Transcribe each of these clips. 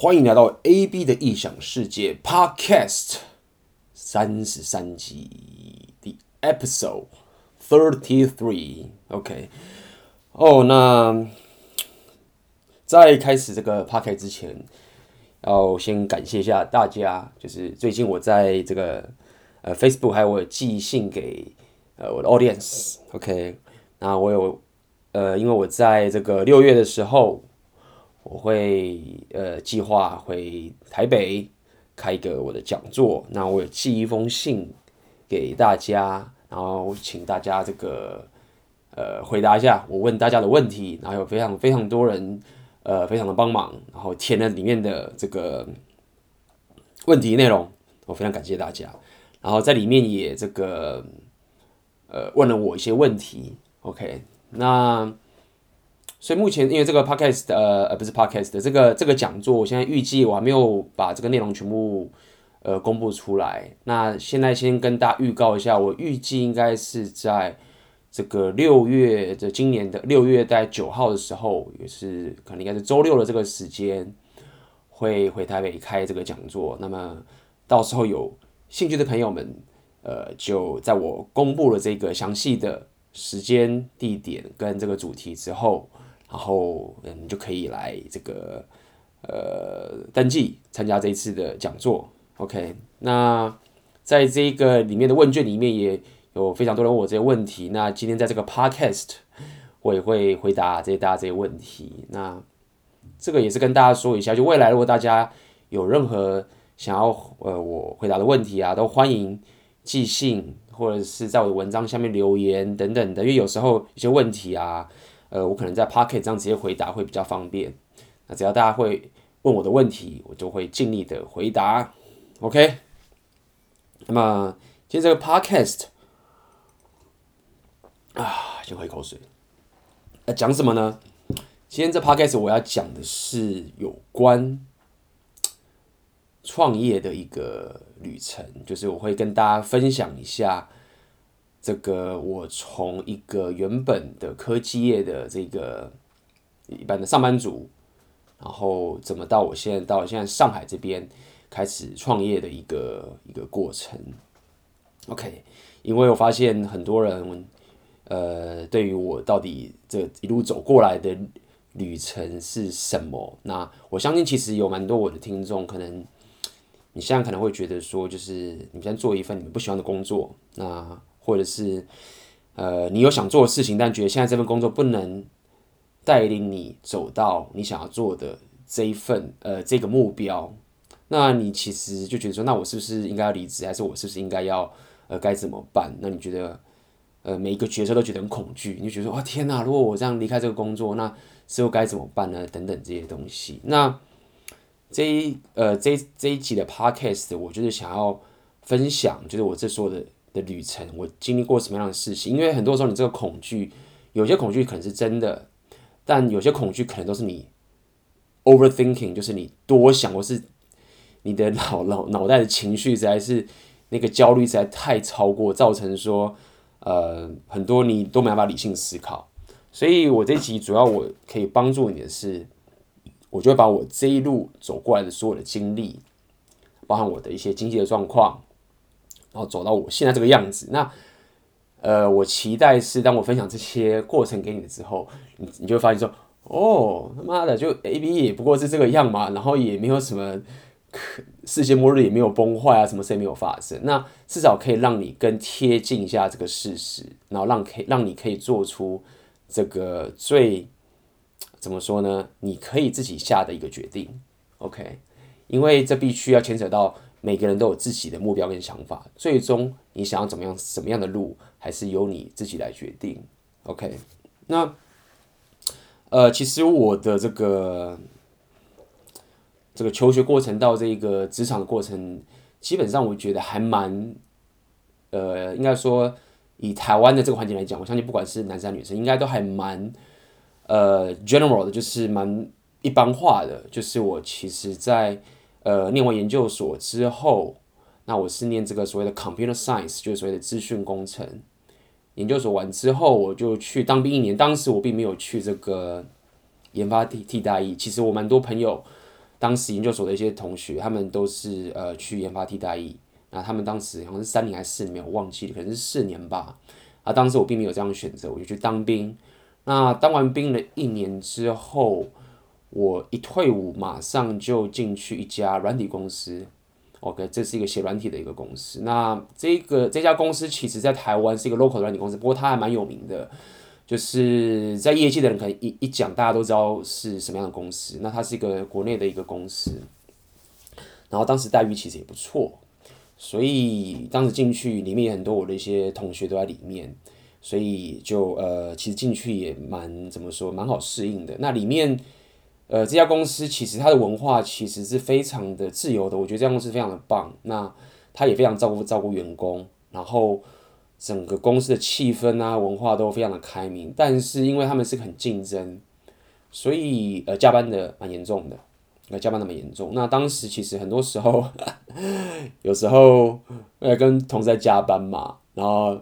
欢迎来到 AB 的异想世界 Podcast 三十三集的 Episode Thirty Three。OK，哦，那在开始这个 Podcast 之前，要先感谢一下大家。就是最近我在这个呃 Facebook 还有我寄信给呃我的 Audience。OK，那我有呃，因为我在这个六月的时候。我会呃计划回台北开一个我的讲座，那我有寄一封信给大家，然后请大家这个呃回答一下我问大家的问题，然后有非常非常多人呃非常的帮忙，然后填了里面的这个问题内容，我非常感谢大家，然后在里面也这个呃问了我一些问题，OK，那。所以目前，因为这个 podcast 呃呃不是 podcast 的这个这个讲座，我现在预计我还没有把这个内容全部呃公布出来。那现在先跟大家预告一下，我预计应该是在这个六月的今年的六月在九号的时候，也是可能应该是周六的这个时间，会回台北开这个讲座。那么到时候有兴趣的朋友们，呃，就在我公布了这个详细的时间、地点跟这个主题之后。然后，嗯，就可以来这个呃登记参加这一次的讲座。OK，那在这个里面的问卷里面也有非常多人问我这些问题。那今天在这个 Podcast 我也会回答这些大家这些问题。那这个也是跟大家说一下，就未来如果大家有任何想要呃我回答的问题啊，都欢迎寄信或者是在我的文章下面留言等等的，因为有时候一些问题啊。呃，我可能在 Pocket 这样直接回答会比较方便。那只要大家会问我的问题，我就会尽力的回答。OK。那么今天这个 Podcast 啊，先喝一口水。要讲什么呢？今天这 Podcast 我要讲的是有关创业的一个旅程，就是我会跟大家分享一下。这个我从一个原本的科技业的这个一般的上班族，然后怎么到我现在到现在上海这边开始创业的一个一个过程。OK，因为我发现很多人呃对于我到底这一路走过来的旅程是什么，那我相信其实有蛮多我的听众，可能你现在可能会觉得说，就是你现在做一份你们不喜欢的工作，那。或者是，呃，你有想做的事情，但觉得现在这份工作不能带领你走到你想要做的这一份，呃，这个目标，那你其实就觉得说，那我是不是应该要离职，还是我是不是应该要，呃，该怎么办？那你觉得，呃，每一个角色都觉得很恐惧，你就觉得说，哇，天哪！如果我这样离开这个工作，那之后该怎么办呢？等等这些东西。那这一，呃，这这一集的 podcast，我就是想要分享，就是我这说的。的旅程，我经历过什么样的事情？因为很多时候，你这个恐惧，有些恐惧可能是真的，但有些恐惧可能都是你 overthinking，就是你多想，或是你的脑脑脑袋的情绪实在是那个焦虑实在太超过，造成说呃很多你都没办法理性思考。所以我这一集主要我可以帮助你的是，我就会把我这一路走过来的所有的经历，包含我的一些经济的状况。然后走到我现在这个样子，那呃，我期待是当我分享这些过程给你之后，你你就会发现说，哦，他妈的，就 AB 也不过是这个样嘛，然后也没有什么世界末日也没有崩坏啊，什么事也没有发生，那至少可以让你更贴近一下这个事实，然后让可以让你可以做出这个最怎么说呢？你可以自己下的一个决定，OK，因为这必须要牵扯到。每个人都有自己的目标跟想法，最终你想要怎么样、什么样的路，还是由你自己来决定。OK，那呃，其实我的这个这个求学过程到这个职场的过程，基本上我觉得还蛮呃，应该说以台湾的这个环境来讲，我相信不管是男生女生，应该都还蛮呃 general 的，就是蛮一般化的。就是我其实，在呃，念完研究所之后，那我是念这个所谓的 computer science，就是所谓的资讯工程。研究所完之后，我就去当兵一年。当时我并没有去这个研发替替代役。其实我蛮多朋友当时研究所的一些同学，他们都是呃去研发替代役，那他们当时好像是三年还是四年，没有忘记了，可能是四年吧。啊，当时我并没有这样选择，我就去当兵。那当完兵了一年之后，我一退伍，马上就进去一家软体公司。OK，这是一个写软体的一个公司。那这个这家公司其实在台湾是一个 local 的软体公司，不过它还蛮有名的。就是在业界的人可能一一讲，大家都知道是什么样的公司。那它是一个国内的一个公司，然后当时待遇其实也不错，所以当时进去里面有很多我的一些同学都在里面，所以就呃其实进去也蛮怎么说蛮好适应的。那里面呃这家公司其实它的文化其实是非常的自由的，我觉得这家公司非常的棒。那它也非常照顾照顾员工，然后。整个公司的气氛啊，文化都非常的开明，但是因为他们是很竞争，所以呃加班的蛮严重的，呃加班的蛮严重。那当时其实很多时候，有时候呃跟同事在加班嘛，然后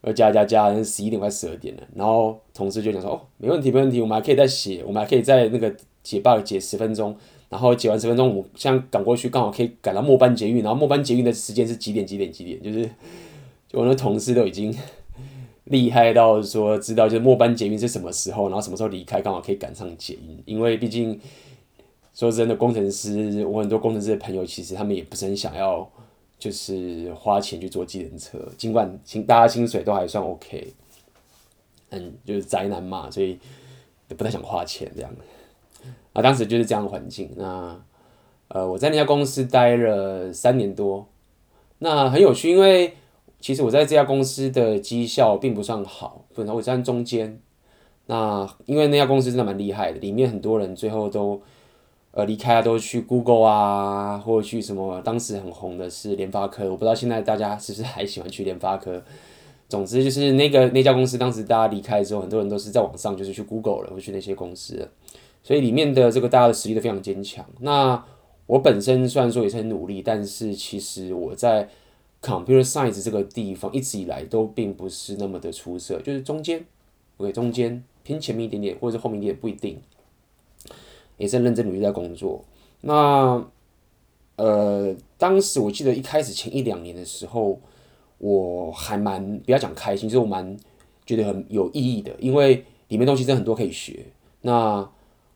呃加加加，十一点快十二点了，然后同事就讲说哦没问题没问题，我们还可以再写，我们还可以在那个解 bug 解十分钟，然后解完十分钟，我们现在赶过去刚好可以赶到末班捷运，然后末班捷运的时间是几点几点几点，就是。我的同事都已经厉害到说知道就是末班捷运是什么时候，然后什么时候离开，刚好可以赶上捷运。因为毕竟说真的，工程师，我很多工程师的朋友其实他们也不是很想要，就是花钱去坐计程车，尽管薪大家薪水都还算 OK，嗯，就是宅男嘛，所以也不太想花钱这样。啊，当时就是这样环境。那呃，我在那家公司待了三年多，那很有趣，因为。其实我在这家公司的绩效并不算好，可能我站中间。那因为那家公司真的蛮厉害的，里面很多人最后都呃离开啊，都去 Google 啊，或者去什么当时很红的是联发科。我不知道现在大家是不是还喜欢去联发科。总之就是那个那家公司当时大家离开之后，很多人都是在网上就是去 Google 了，或去那些公司。所以里面的这个大家的实力都非常坚强。那我本身虽然说也是很努力，但是其实我在。Computer Science 这个地方一直以来都并不是那么的出色，就是中间，OK，中间偏前面一点点，或者是后面一点点不一定，也是认真努力在工作。那呃，当时我记得一开始前一两年的时候，我还蛮不要讲开心，就是我蛮觉得很有意义的，因为里面东西真的很多可以学。那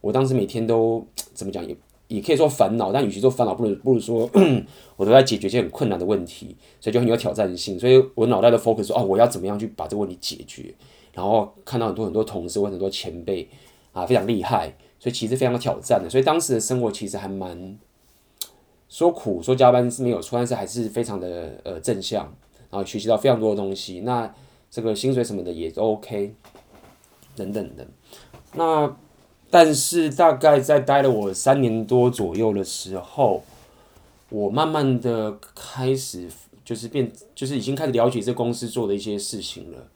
我当时每天都 怎么讲也。也可以说烦恼，但与其说烦恼，不如不如说 我都在解决一些很困难的问题，所以就很有挑战性。所以我脑袋的 focus 说，哦，我要怎么样去把这个问题解决？然后看到很多很多同事或很多前辈啊，非常厉害，所以其实非常的挑战的。所以当时的生活其实还蛮说苦说加班是没有错，但是还是非常的呃正向，然后学习到非常多的东西。那这个薪水什么的也都 OK，等等的。那。但是大概在待了我三年多左右的时候，我慢慢的开始就是变，就是已经开始了解这公司做的一些事情了，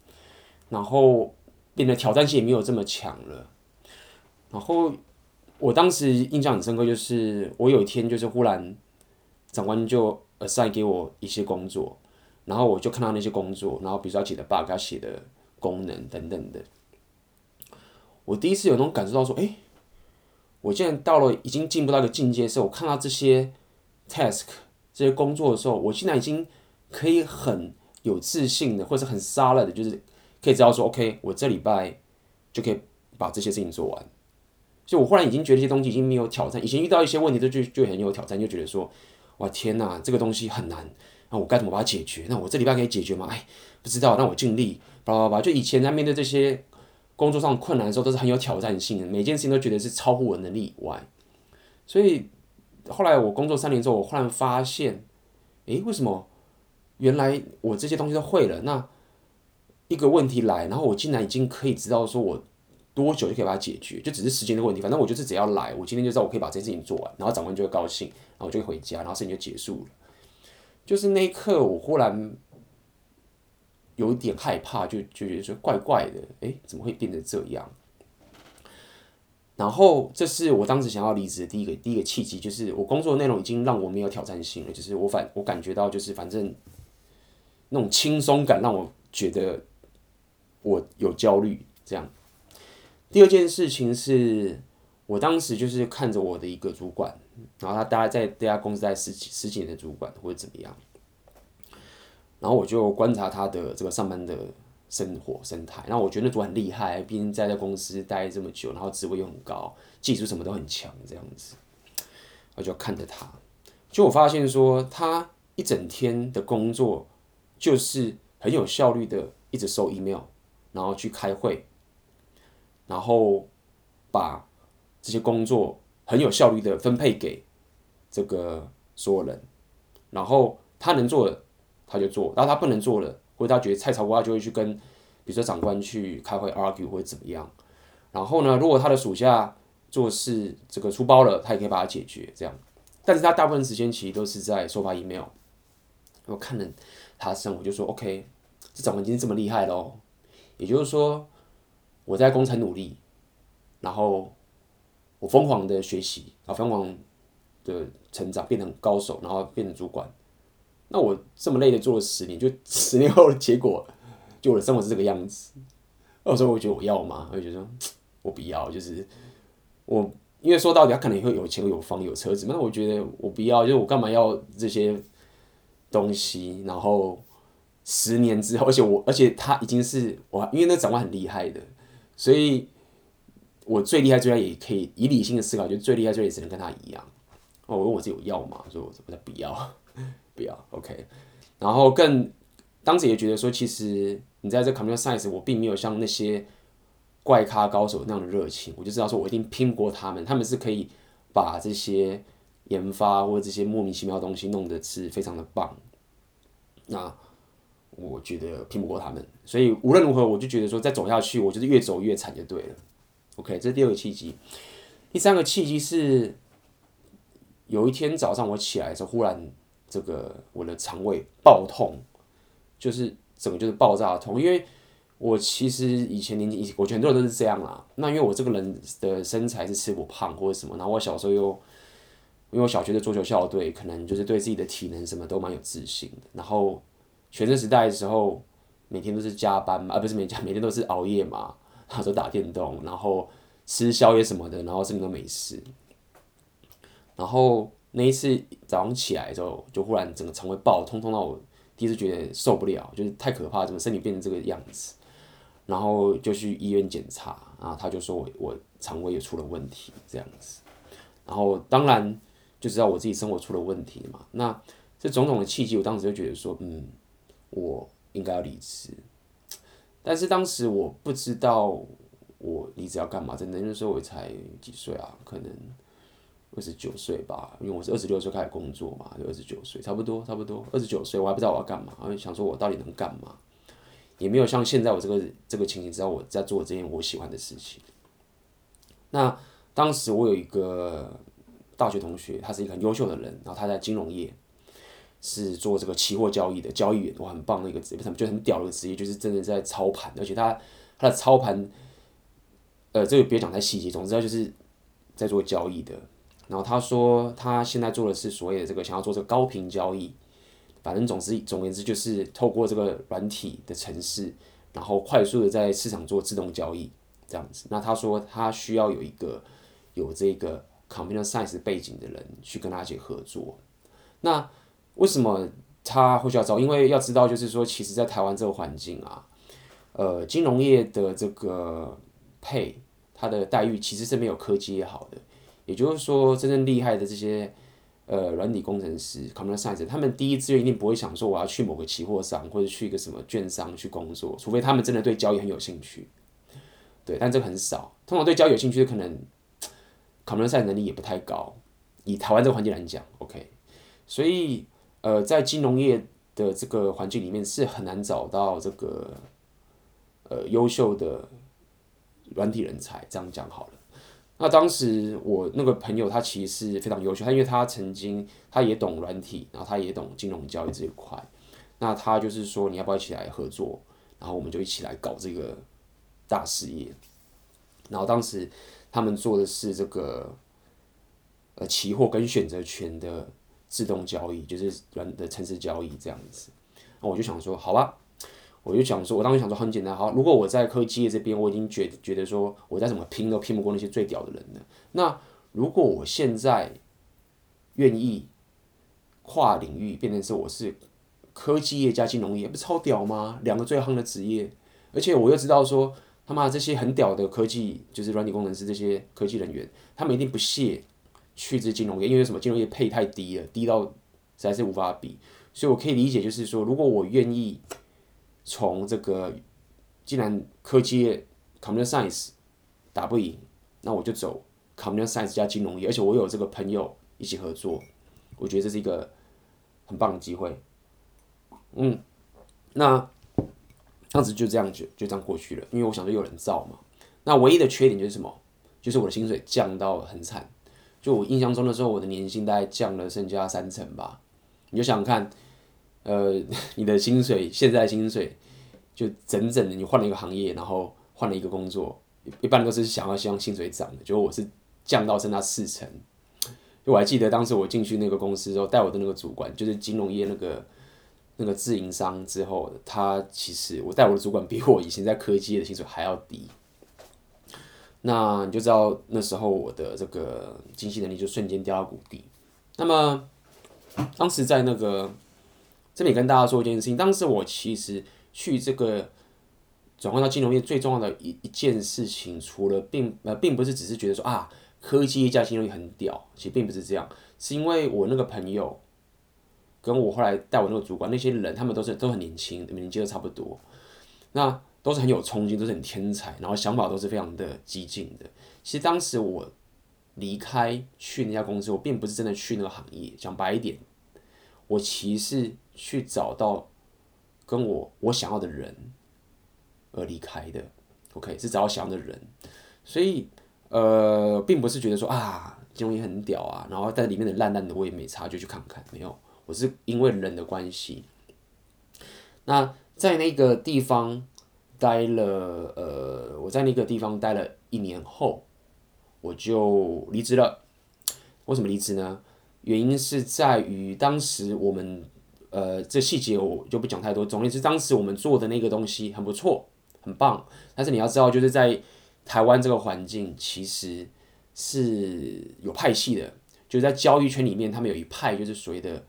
然后变得挑战性也没有这么强了。然后我当时印象很深刻，就是我有一天就是忽然长官就 assign 给我一些工作，然后我就看到那些工作，然后比如说写的 bug，他写的功能等等的。我第一次有那种感受到说，哎，我现在到了已经进步到一个境界的时候，我看到这些 task 这些工作的时候，我现在已经可以很有自信的，或者很 solid 的，就是可以知道说，OK，我这礼拜就可以把这些事情做完。就我忽然已经觉得这些东西已经没有挑战，以前遇到一些问题都就就很有挑战，就觉得说，哇天哪，这个东西很难，那我该怎么把它解决？那我这礼拜可以解决吗？哎，不知道，那我尽力，叭叭叭，就以前在面对这些。工作上困难的时候都是很有挑战性的，每件事情都觉得是超乎我能力以外。所以后来我工作三年之后，我忽然发现，诶，为什么原来我这些东西都会了？那一个问题来，然后我竟然已经可以知道说我多久就可以把它解决，就只是时间的问题。反正我就是只要来，我今天就知道我可以把这件事情做完，然后长官就会高兴，然后我就会回家，然后事情就结束了。就是那一刻，我忽然。有一点害怕，就就觉得说怪怪的，诶，怎么会变成这样？然后这是我当时想要离职的第一个第一个契机，就是我工作内容已经让我没有挑战性了，就是我反我感觉到就是反正那种轻松感让我觉得我有焦虑这样。第二件事情是我当时就是看着我的一个主管，然后他大概在这家公司待十几十几年的主管或者怎么样，然后我就观察他的这个上班的生活生态，然后我觉得那主管很厉害，毕竟在这公司待这么久，然后职位又很高，技术什么都很强，这样子，我就看着他，就我发现说他一整天的工作就是很有效率的，一直收 email，然后去开会，然后把这些工作很有效率的分配给这个所有人，然后他能做的他就做，然后他不能做了或者他觉得太超过，他就会去跟比如说长官去开会 argue 或者怎么样。然后呢，如果他的属下做事这个出包了，他也可以把它解决这样。但是他大部分时间其实都是在收发 email。我看了他的生活，就说 OK，这长官今天这么厉害喽。也就是说，我在工厂努力，然后。我疯狂的学习啊，疯狂的成长，变成高手，然后变成主管。那我这么累的做了十年，就十年后的结果，就我的生活是这个样子。那时候我觉得我要吗？我就觉得我不要，就是我因为说到底，他可能也会有钱、有房、有车子，那我觉得我不要，就是我干嘛要这些东西？然后十年之后，而且我，而且他已经是我，因为那长官很厉害的，所以。我最厉害，最厉害也可以以理性的思考，就最厉害，最厉害只能跟他一样。哦，我问我自己有要吗？所以我我不要，不要。OK。然后更当时也觉得说，其实你在这 Computer Science，我并没有像那些怪咖高手那样的热情。我就知道说我一定拼不过他们，他们是可以把这些研发或者这些莫名其妙的东西弄得是非常的棒。那我觉得拼不过他们，所以无论如何，我就觉得说再走下去，我就是越走越惨就对了。OK，这是第二个契机。第三个契机是，有一天早上我起来的时候，忽然这个我的肠胃爆痛，就是整个就是爆炸痛。因为我其实以前年纪，我觉得很多人都是这样啦。那因为我这个人的身材是吃不胖或者什么，然后我小时候又因为我小学的足球校队，可能就是对自己的体能什么都蛮有自信的。然后学生时代的时候，每天都是加班嘛，啊不是每天，每天都是熬夜嘛。然后都打电动，然后吃宵夜什么的，然后身体都没事。然后那一次早上起来之后，就忽然整个肠胃爆痛，痛到我第一次觉得受不了，就是太可怕，怎么身体变成这个样子？然后就去医院检查，然后他就说我我肠胃也出了问题这样子。然后当然就知道我自己生活出了问题嘛。那这种种的契机，我当时就觉得说，嗯，我应该要离职。但是当时我不知道我离职要干嘛，真的那时候我才几岁啊？可能二十九岁吧，因为我是二十六岁开始工作嘛，就二十九岁，差不多差不多二十九岁，我还不知道我要干嘛，然后想说我到底能干嘛，也没有像现在我这个这个情形，知道我在做这件我喜欢的事情。那当时我有一个大学同学，他是一个很优秀的人，然后他在金融业。是做这个期货交易的交易员，我很棒的一个职业，他们就很屌的职业，就是真的在操盘，而且他他的操盘，呃，这个别讲太细节，总之他就是在做交易的。然后他说他现在做的是所谓的这个想要做这个高频交易，反正总之总而言之就是透过这个软体的程式，然后快速的在市场做自动交易这样子。那他说他需要有一个有这个 computer science 背景的人去跟他一起合作，那。为什么他会需要招？因为要知道，就是说，其实，在台湾这个环境啊，呃，金融业的这个配，它的待遇其实是没有科技业好的。也就是说，真正厉害的这些呃软体工程师 c o m p u t e science），他们第一志愿一定不会想说我要去某个期货商或者去一个什么券商去工作，除非他们真的对交易很有兴趣。对，但这个很少。通常对交易有兴趣的，可能 c o m p u t e science 能力也不太高。以台湾这个环境来讲，OK，所以。呃，在金融业的这个环境里面是很难找到这个呃优秀的软体人才，这样讲好了。那当时我那个朋友他其实是非常优秀，他因为他曾经他也懂软体，然后他也懂金融交易这一块。那他就是说，你要不要一起来合作？然后我们就一起来搞这个大事业。然后当时他们做的是这个呃期货跟选择权的。自动交易就是软的程式交易这样子，那我就想说，好吧，我就想说，我当时想说很简单，好，如果我在科技业这边，我已经觉觉得说我再怎么拼都拼不过那些最屌的人了。那如果我现在愿意跨领域变成是我是科技业加金融业，不是超屌吗？两个最夯的职业，而且我又知道说他妈这些很屌的科技，就是软体工程师这些科技人员，他们一定不屑去这金融业，因为什么？金融业配太低了，低到实在是无法比。所以我可以理解，就是说，如果我愿意从这个既然科技 computer science 打不赢，那我就走 computer science 加金融业，而且我有这个朋友一起合作，我觉得这是一个很棒的机会。嗯，那当时就这样就就这样过去了，因为我想说有人造嘛。那唯一的缺点就是什么？就是我的薪水降到很惨。就我印象中的时候，我的年薪大概降了剩下三成吧。你就想想看，呃，你的薪水现在薪水就整整的，你换了一个行业，然后换了一个工作，一般都是想要希望薪水涨的，结果我是降到剩下四成。就我还记得当时我进去那个公司之后，带我的那个主管就是金融业那个 那个自营商之后，他其实我带我的主管比我以前在科技业的薪水还要低。那你就知道那时候我的这个经济能力就瞬间掉到谷底。那么当时在那个这里跟大家说一件事情，当时我其实去这个转换到金融业最重要的一一件事情，除了并呃并不是只是觉得说啊科技业加金融业很屌，其实并不是这样，是因为我那个朋友跟我后来带我那个主管那些人，他们都是都很年轻，年纪都差不多，那。都是很有冲劲，都是很天才，然后想法都是非常的激进的。其实当时我离开去那家公司，我并不是真的去那个行业。讲白一点，我其实去找到跟我我想要的人而离开的。OK，是找到想要的人，所以呃，并不是觉得说啊，金融业很屌啊，然后在里面的烂烂的我也没差，就去看看。没有，我是因为人的关系。那在那个地方。待了呃，我在那个地方待了一年后，我就离职了。为什么离职呢？原因是在于当时我们呃，这细节我就不讲太多。总之是当时我们做的那个东西很不错，很棒。但是你要知道，就是在台湾这个环境，其实是有派系的。就是在交易圈里面，他们有一派就是所谓的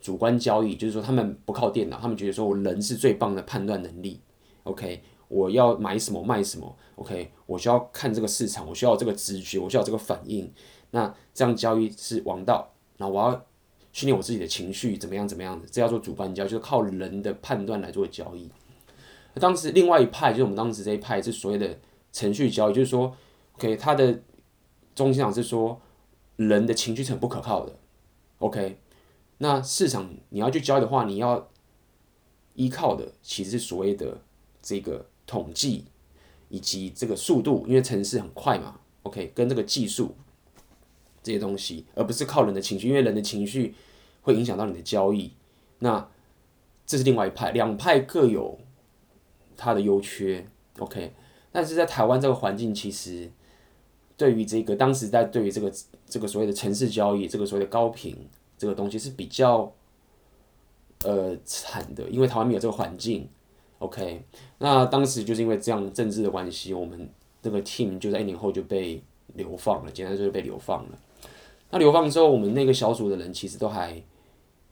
主观交易，就是说他们不靠电脑，他们觉得说我人是最棒的判断能力。OK，我要买什么卖什么。OK，我需要看这个市场，我需要这个直觉，我需要这个反应。那这样交易是王道。那我要训练我自己的情绪，怎么样怎么样的，这叫做主观交易，就是靠人的判断来做交易。那当时另外一派就是我们当时这一派是所谓的程序交易，就是说，OK，它的中心思想是说人的情绪是很不可靠的。OK，那市场你要去交易的话，你要依靠的其实是所谓的。这个统计以及这个速度，因为程式很快嘛，OK，跟这个技术这些东西，而不是靠人的情绪，因为人的情绪会影响到你的交易。那这是另外一派，两派各有它的优缺，OK。但是在台湾这个环境，其实对于这个当时在对于这个这个所谓的城市交易，这个所谓的高频这个东西是比较呃惨的，因为台湾没有这个环境。OK，那当时就是因为这样政治的关系，我们这个 team 就在一年后就被流放了，简单说就被流放了。那流放之后，我们那个小组的人其实都还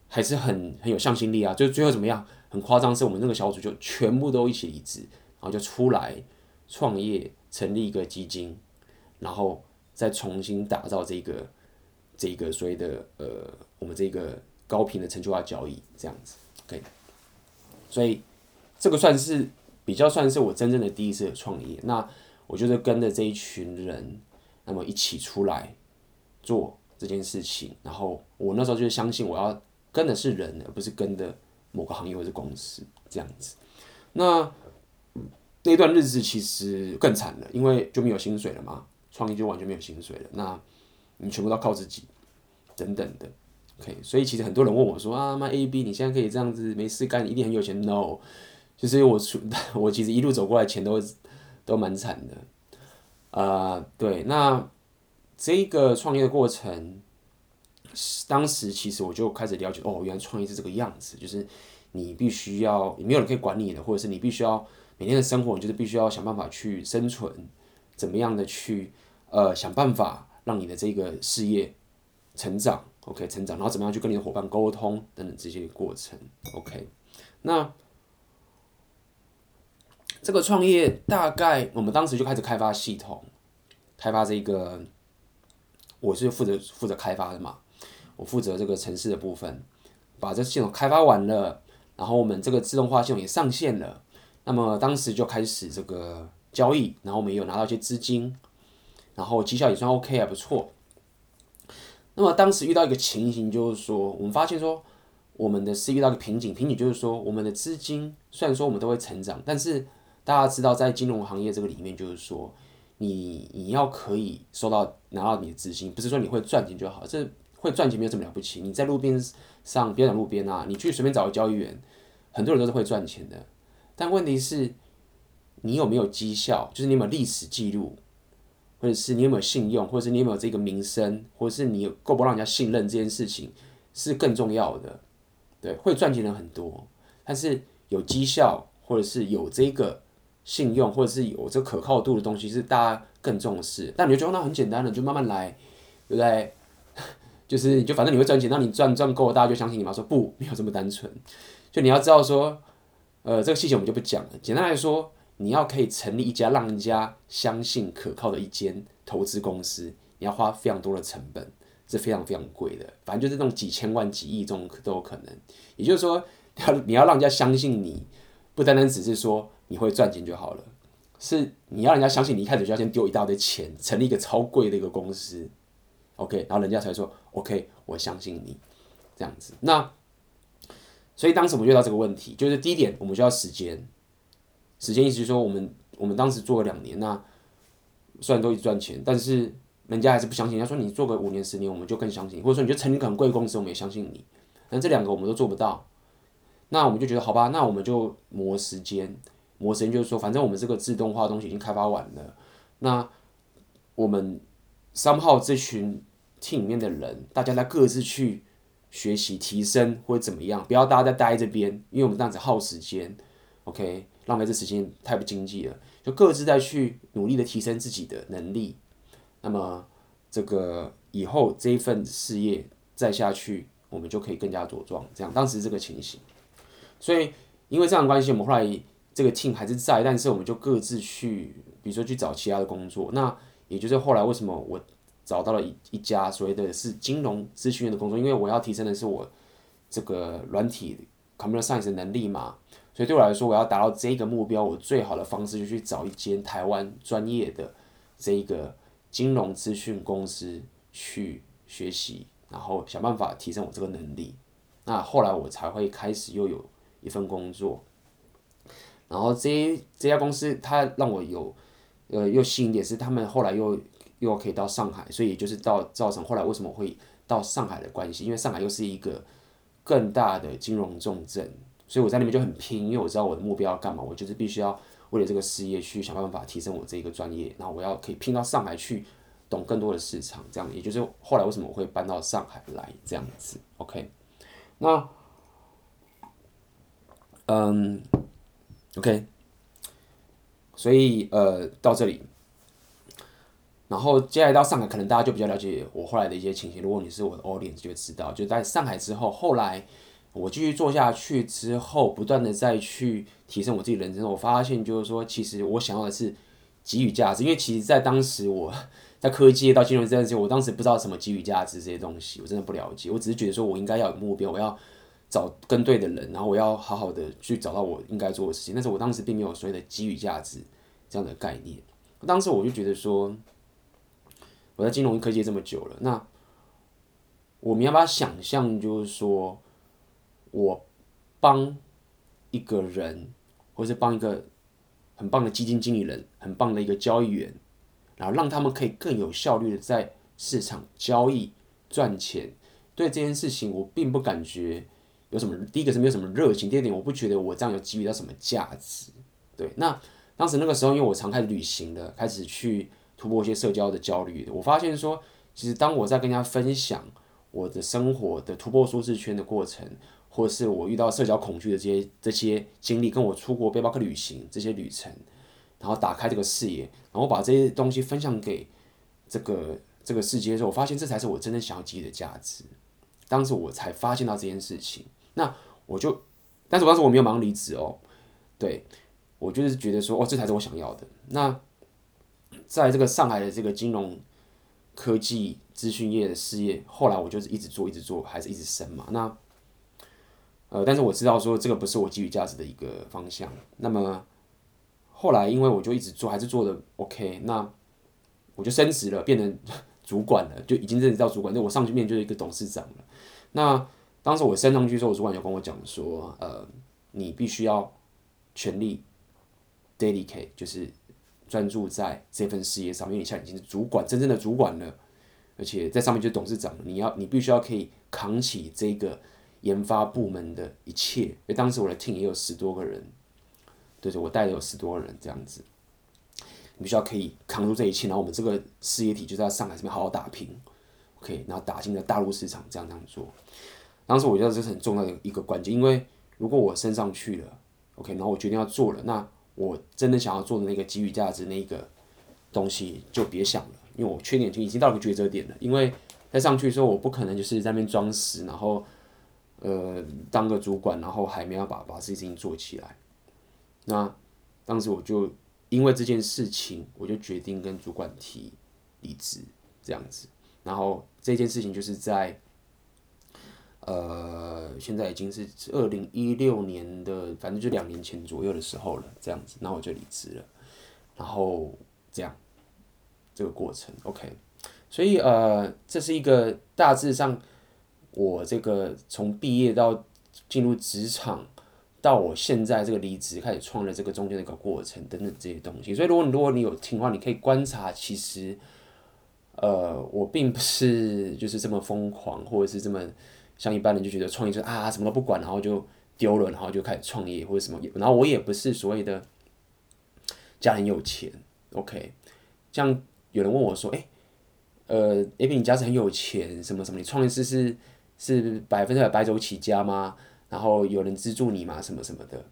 还是很很有向心力啊。就最后怎么样？很夸张，是我们那个小组就全部都一起离职，然后就出来创业，成立一个基金，然后再重新打造这个这个所谓的呃我们这个高频的程序化交易这样子。OK，所以。这个算是比较算是我真正的第一次创业，那我就是跟着这一群人，那么一起出来做这件事情。然后我那时候就相信我要跟的是人，而不是跟的某个行业或者公司这样子。那那段日子其实更惨了，因为就没有薪水了嘛，创业就完全没有薪水了。那你全部都靠自己，等等的。OK，所以其实很多人问我说啊，妈 AB，你现在可以这样子没事干，一定很有钱？No。就是我出，我其实一路走过来，钱都都蛮惨的，啊、对，那这个创业的过程，当时其实我就开始了解，哦，原来创业是这个样子，就是你必须要，没有人可以管你的，或者是你必须要每天的生活，你就是必须要想办法去生存，怎么样的去呃想办法让你的这个事业成长。OK 成长，然后怎么样去跟你的伙伴沟通等等这些过程，OK，那这个创业大概我们当时就开始开发系统，开发这个，我是负责负责开发的嘛，我负责这个城市的部分，把这系统开发完了，然后我们这个自动化系统也上线了，那么当时就开始这个交易，然后我们也有拿到一些资金，然后绩效也算 OK 还不错。那么当时遇到一个情形，就是说，我们发现说，我们的是遇到一个瓶颈，瓶颈就是说，我们的资金虽然说我们都会成长，但是大家知道，在金融行业这个里面，就是说，你你要可以收到拿到你的资金，不是说你会赚钱就好，这会赚钱没有这么了不起。你在路边上，别讲路边啊，你去随便找个交易员，很多人都是会赚钱的，但问题是，你有没有绩效，就是你有没有历史记录。或者是你有没有信用，或者是你有没有这个名声，或者是你够不让人家信任这件事情是更重要的。对，会赚钱的人很多，但是有绩效或者是有这个信用，或者是有这可靠度的东西是大家更重视。但你就觉得那很简单的，就慢慢来，对不对？就是你就反正你会赚钱，那你赚赚够，大家就相信你嘛。说不，没有这么单纯。就你要知道说，呃，这个细节我们就不讲了。简单来说。你要可以成立一家让人家相信可靠的一间投资公司，你要花非常多的成本，是非常非常贵的。反正就是那种几千万、几亿这种都有可能。也就是说，你要你要让人家相信你，不单单只是说你会赚钱就好了，是你要人家相信你一开始就要先丢一大堆钱，成立一个超贵的一个公司，OK，然后人家才说 OK，我相信你这样子。那所以当时我们遇到这个问题，就是第一点，我们需要时间。时间意思就是说，我们我们当时做了两年，那虽然都一直赚钱，但是人家还是不相信。他说你做个五年十年，我们就更相信；或者说你就成立个很贵公司，我们也相信你。那这两个我们都做不到，那我们就觉得好吧，那我们就磨时间。磨时间就是说，反正我们这个自动化东西已经开发完了，那我们三号这群 team 里面的人，大家在各自去学习提升或者怎么样，不要大家再待这边，因为我们这样子耗时间。OK。浪费这时间太不经济了，就各自再去努力的提升自己的能力，那么这个以后这一份事业再下去，我们就可以更加茁壮。这样当时这个情形，所以因为这样的关系，我们后来这个 team 还是在，但是我们就各自去，比如说去找其他的工作。那也就是后来为什么我找到了一一家所谓的是金融咨询员的工作，因为我要提升的是我这个软体 computer science 的能力嘛。所以对我来说，我要达到这个目标，我最好的方式就去找一间台湾专业的这一个金融资讯公司去学习，然后想办法提升我这个能力。那后来我才会开始又有一份工作，然后这这家公司它让我有呃又吸引点是他们后来又又可以到上海，所以就是到造成后来为什么会到上海的关系，因为上海又是一个更大的金融重镇。所以我在那边就很拼，因为我知道我的目标要干嘛，我就是必须要为了这个事业去想办法提升我这一个专业，然后我要可以拼到上海去，懂更多的市场，这样也就是后来为什么我会搬到上海来这样子，OK，那，嗯，OK，所以呃到这里，然后接下来到上海，可能大家就比较了解我后来的一些情形。如果你是我的 audience，就会知道，就在上海之后，后来。我继续做下去之后，不断的再去提升我自己人生。我发现就是说，其实我想要的是给予价值，因为其实，在当时我在科技到金融这段时间，我当时不知道什么给予价值这些东西，我真的不了解。我只是觉得说我应该要有目标，我要找跟对的人，然后我要好好的去找到我应该做的事情。但是我当时并没有所谓的给予价值这样的概念。当时我就觉得说，我在金融科技这么久了，那我们要不要想象，就是说。我帮一个人，或是帮一个很棒的基金经理人，很棒的一个交易员，然后让他们可以更有效率的在市场交易赚钱。对这件事情，我并不感觉有什么。第一个是没有什么热情，第二点我不觉得我这样有给予到什么价值。对，那当时那个时候，因为我常开始旅行了，开始去突破一些社交的焦虑，我发现说，其实当我在跟人家分享我的生活的突破舒适圈的过程。或是我遇到社交恐惧的这些这些经历，跟我出国背包客旅行这些旅程，然后打开这个视野，然后把这些东西分享给这个这个世界的时候，我发现这才是我真正想要给予的价值。当时我才发现到这件事情。那我就，但是我当时我没有马上离职哦，对，我就是觉得说，哦，这才是我想要的。那在这个上海的这个金融科技资讯业的事业，后来我就是一直做，一直做，还是一直升嘛。那呃，但是我知道说这个不是我给予价值的一个方向。那么后来因为我就一直做，还是做的 OK，那我就升职了，变成 主管了，就已经认识到主管。那我上去面就是一个董事长了。那当时我升上去之后，我主管就跟我讲说，呃，你必须要全力 dedicate，就是专注在这份事业上，因为你现在已经是主管，真正的主管了，而且在上面就是董事长，你要你必须要可以扛起这个。研发部门的一切，因为当时我的 team 也有十多个人，对对，我带的有十多个人这样子，你必须要可以扛住这一切，然后我们这个事业体就在上海这边好好打拼，OK，然后打进了大陆市场，这样这样做。当时我觉得这是很重要的一个关键，因为如果我升上去了，OK，然后我决定要做了，那我真的想要做的那个给予价值那个东西就别想了，因为我缺点就已经到了个抉择点了，因为在上去的时候我不可能就是在那边装死，然后。呃，当个主管，然后还没有把把事情做起来。那当时我就因为这件事情，我就决定跟主管提离职，这样子。然后这件事情就是在呃，现在已经是二零一六年的，反正就两年前左右的时候了，这样子。那我就离职了。然后这样这个过程，OK。所以呃，这是一个大致上。我这个从毕业到进入职场，到我现在这个离职开始创业这个中间的一个过程等等这些东西，所以如果你如果你有听话，你可以观察，其实，呃，我并不是就是这么疯狂，或者是这么像一般人就觉得创业就啊什么都不管，然后就丢了，然后就开始创业或者什么，然后我也不是所谓的家很有钱，OK，像有人问我说，哎，呃，AB 你家是很有钱，什么什么，你创业是是。是百分之百白手起家吗？然后有人资助你吗？什么什么的？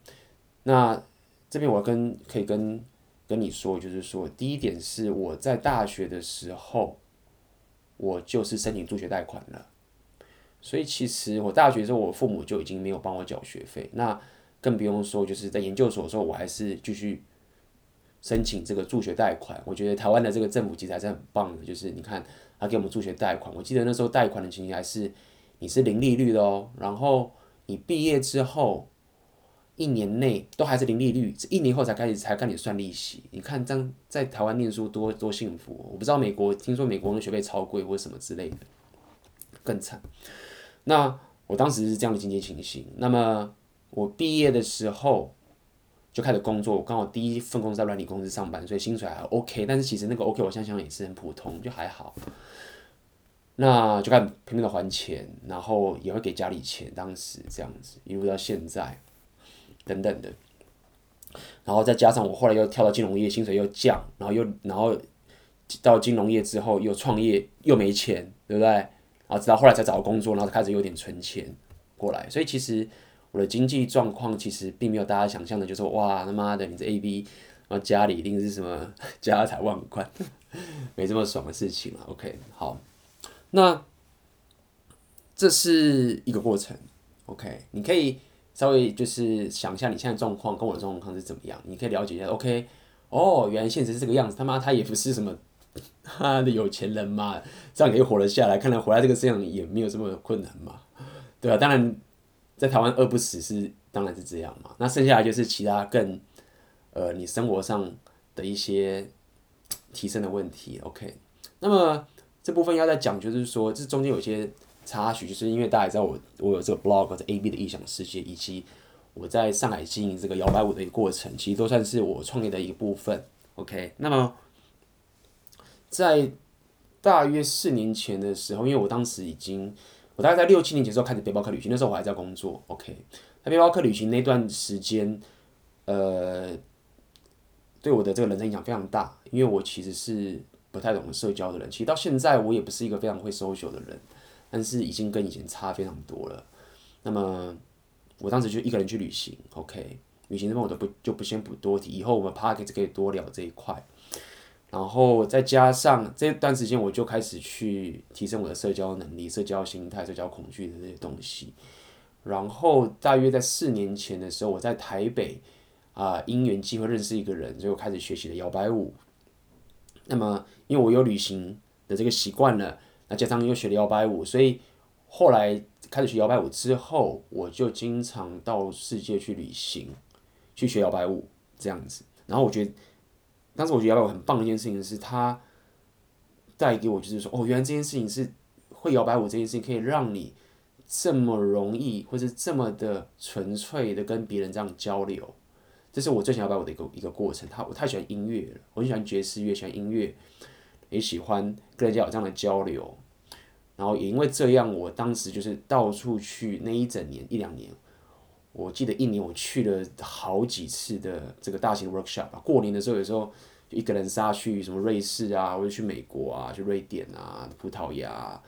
那这边我跟可以跟跟你说，就是说，第一点是我在大学的时候，我就是申请助学贷款了，所以其实我大学的时候，我父母就已经没有帮我缴学费，那更不用说就是在研究所的时候，我还是继续申请这个助学贷款。我觉得台湾的这个政府其实还是很棒的，就是你看他给我们助学贷款，我记得那时候贷款的情形还是。你是零利率的哦，然后你毕业之后一年内都还是零利率，一年后才开始才开始算利息。你看这样在台湾念书多多幸福，我不知道美国，听说美国的学费超贵或者什么之类的，更惨。那我当时是这样的经济情形。那么我毕业的时候就开始工作，我刚好第一份工作在软体公司上班，所以薪水还 OK，但是其实那个 OK 我想想也是很普通，就还好。那就开始拼命的还钱，然后也会给家里钱，当时这样子一路到现在，等等的，然后再加上我后来又跳到金融业，薪水又降，然后又然后到金融业之后又创业又没钱，对不对？然后直到后来才找到工作，然后开始有点存钱过来，所以其实我的经济状况其实并没有大家想象的，就是说哇他妈的你这 AB，然后家里一定是什么家财万贯，没这么爽的事情了。OK，好。那这是一个过程，OK，你可以稍微就是想一下你现在状况跟我的状况是怎么样，你可以了解一下，OK，哦，原来现实是这个样子，他妈他也不是什么他的有钱人嘛，这样可以活了下来，看来活在这个世上也没有这么困难嘛，对吧？当然，在台湾饿不死是当然是这样嘛，那剩下来就是其他更呃你生活上的一些提升的问题，OK，那么。这部分要再讲，就是说，这中间有些插曲，就是因为大家也知道我，我有这个 blog，或者 AB 的异想世界，以及我在上海经营这个摇摆舞的一个过程，其实都算是我创业的一部分。OK，那么在大约四年前的时候，因为我当时已经，我大概在六七年前时候开始背包客旅行，那时候我还在工作。OK，那背包客旅行那段时间，呃，对我的这个人生影响非常大，因为我其实是。不太懂得社交的人，其实到现在我也不是一个非常会 social 的人，但是已经跟以前差非常多了。那么我当时就一个人去旅行，OK，旅行这边我都不就不先不多提，以后我们 podcast 可以多聊这一块。然后再加上这段时间，我就开始去提升我的社交能力、社交心态、社交恐惧的这些东西。然后大约在四年前的时候，我在台北啊，因缘机会认识一个人，就开始学习了摇摆舞。那么因为我有旅行的这个习惯了，那加上又学了摇摆舞，所以后来开始学摇摆舞之后，我就经常到世界去旅行，去学摇摆舞这样子。然后我觉得。当时我觉得摇摆舞很棒的一件事情是，它带给我就是说，哦，原来这件事情是会摇摆舞这件事情可以让你这么容易，或者这么的纯粹的跟别人这样交流。这是我最喜欢摇摆舞的一个一个过程。他我太喜欢音乐了，我很喜欢爵士乐，喜欢音乐，也喜欢跟人家有这样的交流。然后也因为这样，我当时就是到处去那一整年一两年。我记得一年我去了好几次的这个大型 workshop 啊，过年的时候有时候就一个人杀去什么瑞士啊，或者去美国啊，去瑞典啊、葡萄牙、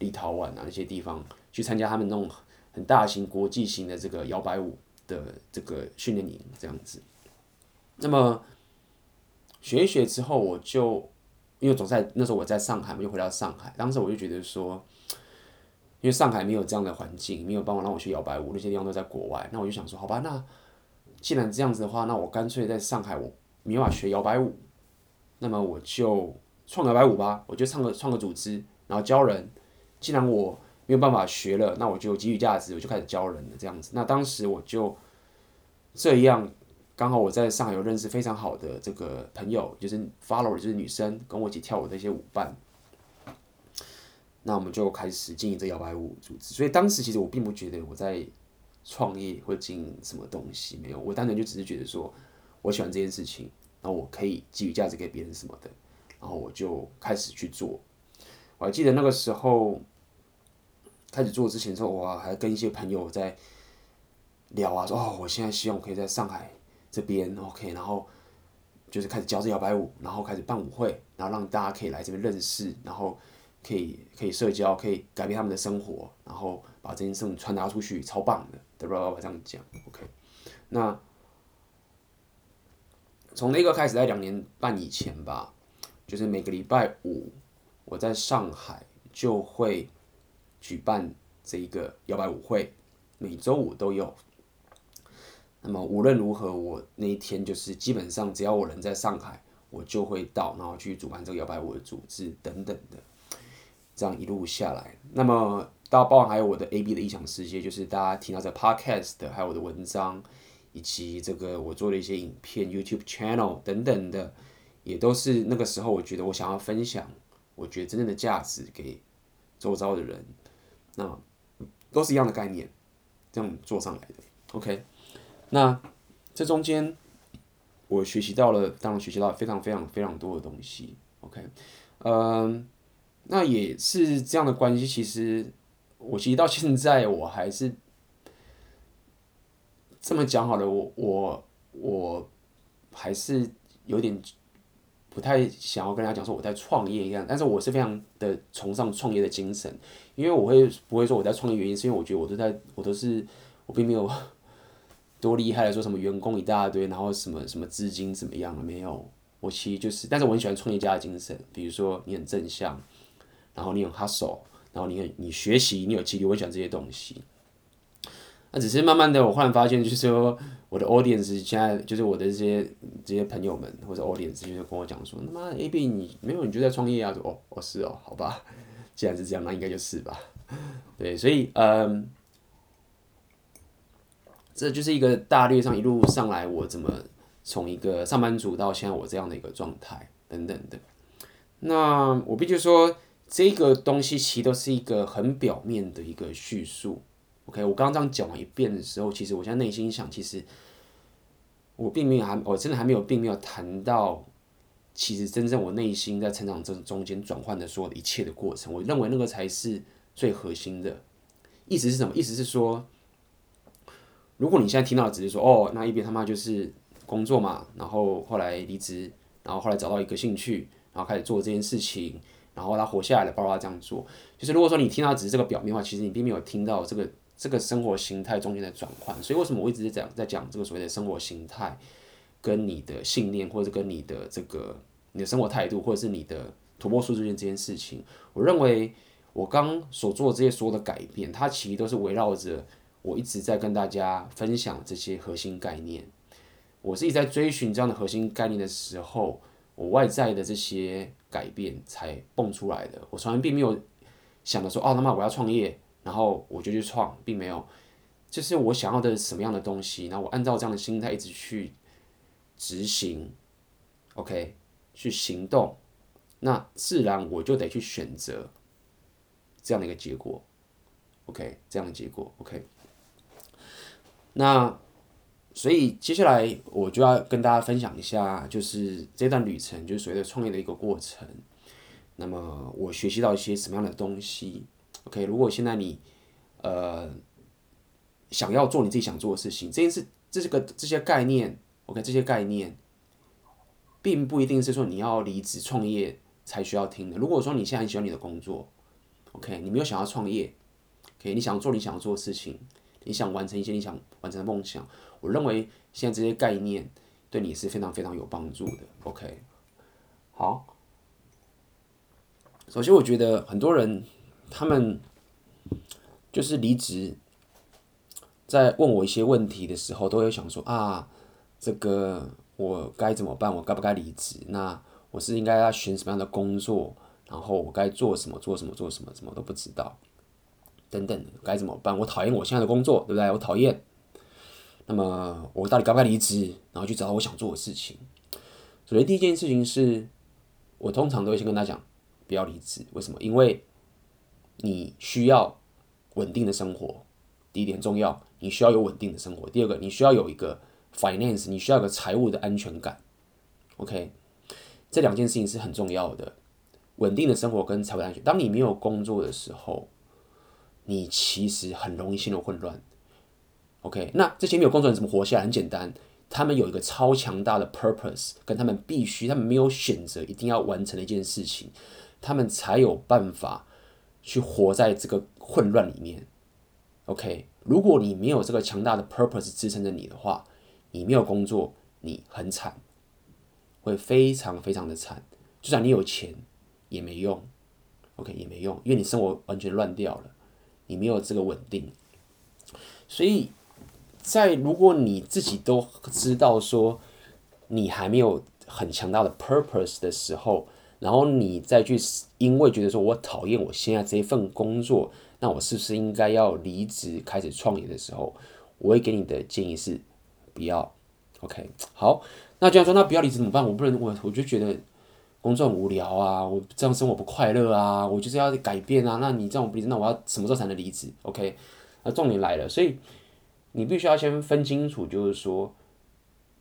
立陶宛啊那些地方去参加他们那种很大型国际型的这个摇摆舞的这个训练营这样子。那么学一学之后，我就因为总在那时候我在上海，我就回到上海，当时我就觉得说。因为上海没有这样的环境，没有办法让我学摇摆舞，那些地方都在国外。那我就想说，好吧，那既然这样子的话，那我干脆在上海，我没办法学摇摆舞，那么我就创摇摆舞吧，我就创个创个组织，然后教人。既然我没有办法学了，那我就给予价值，我就开始教人了，这样子。那当时我就这样，刚好我在上海有认识非常好的这个朋友，就是 follower，就是女生，跟我一起跳舞的一些舞伴。那我们就开始经营这摇摆舞组织，所以当时其实我并不觉得我在创业或经营什么东西，没有，我单纯就只是觉得说我喜欢这件事情，然后我可以给予价值给别人什么的，然后我就开始去做。我还记得那个时候开始做之前的时候，我还跟一些朋友在聊啊，说哦，我现在希望我可以在上海这边 OK，然后就是开始教这摇摆舞，然后开始办舞会，然后让大家可以来这边认识，然后。可以可以社交，可以改变他们的生活，然后把这件事情传达出去，超棒的，对吧？我这样讲，OK。那从那个开始，在两年半以前吧，就是每个礼拜五我在上海就会举办这一个摇摆舞会，每周五都有。那么无论如何，我那一天就是基本上只要我人在上海，我就会到，然后去主办这个摇摆舞的组织等等的。这样一路下来，那么到包含还有我的 AB 的异想世界，就是大家听到这 Podcast，还有我的文章，以及这个我做的一些影片 YouTube channel 等等的，也都是那个时候我觉得我想要分享，我觉得真正的价值给周遭的人，那都是一样的概念，这样做上来的。OK，那这中间我学习到了，当然学习到非常非常非常多的东西。OK，嗯。那也是这样的关系，其实我其实到现在我还是这么讲好了，我我我还是有点不太想要跟大家讲说我在创业一样，但是我是非常的崇尚创业的精神，因为我会不会说我在创业原因是因为我觉得我都在我都是我并没有 多厉害的说什么员工一大堆，然后什么什么资金怎么样了没有，我其实就是，但是我很喜欢创业家的精神，比如说你很正向。然后你有 hustle，然后你你学习，你有纪律，我喜欢这些东西。那只是慢慢的，我忽然发现，就是说我的 audience 现在就是我的这些这些朋友们或者 audience 就是跟我讲说，他妈 AB 你没有你就在创业啊？说哦哦是哦，好吧，既然是这样，那应该就是吧。对，所以嗯，这就是一个大略上一路上来，我怎么从一个上班族到现在我这样的一个状态等等的。那我必须说。这个东西其实都是一个很表面的一个叙述，OK？我刚刚这样讲完一遍的时候，其实我现在内心想，其实我并没有还，我真的还没有，并没有谈到，其实真正我内心在成长这中间转换的所有的一切的过程，我认为那个才是最核心的。意思是什么？意思是说，如果你现在听到的只是说，哦，那一边他妈就是工作嘛，然后后来离职，然后后来找到一个兴趣，然后开始做这件事情。然后他活下来了，包括他这样做，就是如果说你听到只是这个表面的话，其实你并没有听到这个这个生活形态中间的转换。所以为什么我一直在讲在讲这个所谓的生活形态，跟你的信念或者跟你的这个你的生活态度，或者是你的突破舒适圈这件事情，我认为我刚所做的这些所有的改变，它其实都是围绕着我一直在跟大家分享这些核心概念。我是一直在追寻这样的核心概念的时候，我外在的这些改变才蹦出来的。我从来并没有想着说，哦，那么我要创业，然后我就去创，并没有。就是我想要的什么样的东西，然后我按照这样的心态一直去执行，OK，去行动，那自然我就得去选择这样的一个结果，OK，这样的结果，OK。那所以接下来我就要跟大家分享一下，就是这段旅程，就是所谓的创业的一个过程。那么我学习到一些什么样的东西？OK，如果现在你呃。想要做你自己想做的事情，这件事，这是个这些概念，OK，这些概念，并不一定是说你要离职创业才需要听的。如果说你现在很喜欢你的工作，OK，你没有想要创业，OK，你想做你想要做的事情，你想完成一些你想完成的梦想，我认为现在这些概念对你是非常非常有帮助的，OK。好，首先我觉得很多人他们就是离职。在问我一些问题的时候，都会想说啊，这个我该怎么办？我该不该离职？那我是应该要选什么样的工作？然后我该做什么？做什么？做什么？什么都不知道，等等，该怎么办？我讨厌我现在的工作，对不对？我讨厌。那么我到底该不该离职？然后去找我想做的事情。首先第一件事情是，我通常都会先跟他讲，不要离职。为什么？因为你需要稳定的生活。第一点重要，你需要有稳定的生活。第二个，你需要有一个 finance，你需要有个财务的安全感。OK，这两件事情是很重要的，稳定的生活跟财务安全。当你没有工作的时候，你其实很容易陷入混乱。OK，那这些没有工作人怎么活下来？很简单，他们有一个超强大的 purpose，跟他们必须，他们没有选择一定要完成的一件事情，他们才有办法去活在这个混乱里面。OK，如果你没有这个强大的 purpose 支撑着你的话，你没有工作，你很惨，会非常非常的惨。就算你有钱也没用，OK 也没用，因为你生活完全乱掉了，你没有这个稳定。所以在如果你自己都知道说你还没有很强大的 purpose 的时候，然后你再去因为觉得说我讨厌我现在这一份工作。那我是不是应该要离职开始创业的时候，我会给你的建议是不要，OK，好。那既然说那不要离职怎么办？我不能，我我就觉得工作很无聊啊，我这样生活不快乐啊，我就是要改变啊。那你这样不离职，那我要什么时候才能离职？OK，那重点来了，所以你必须要先分清楚，就是说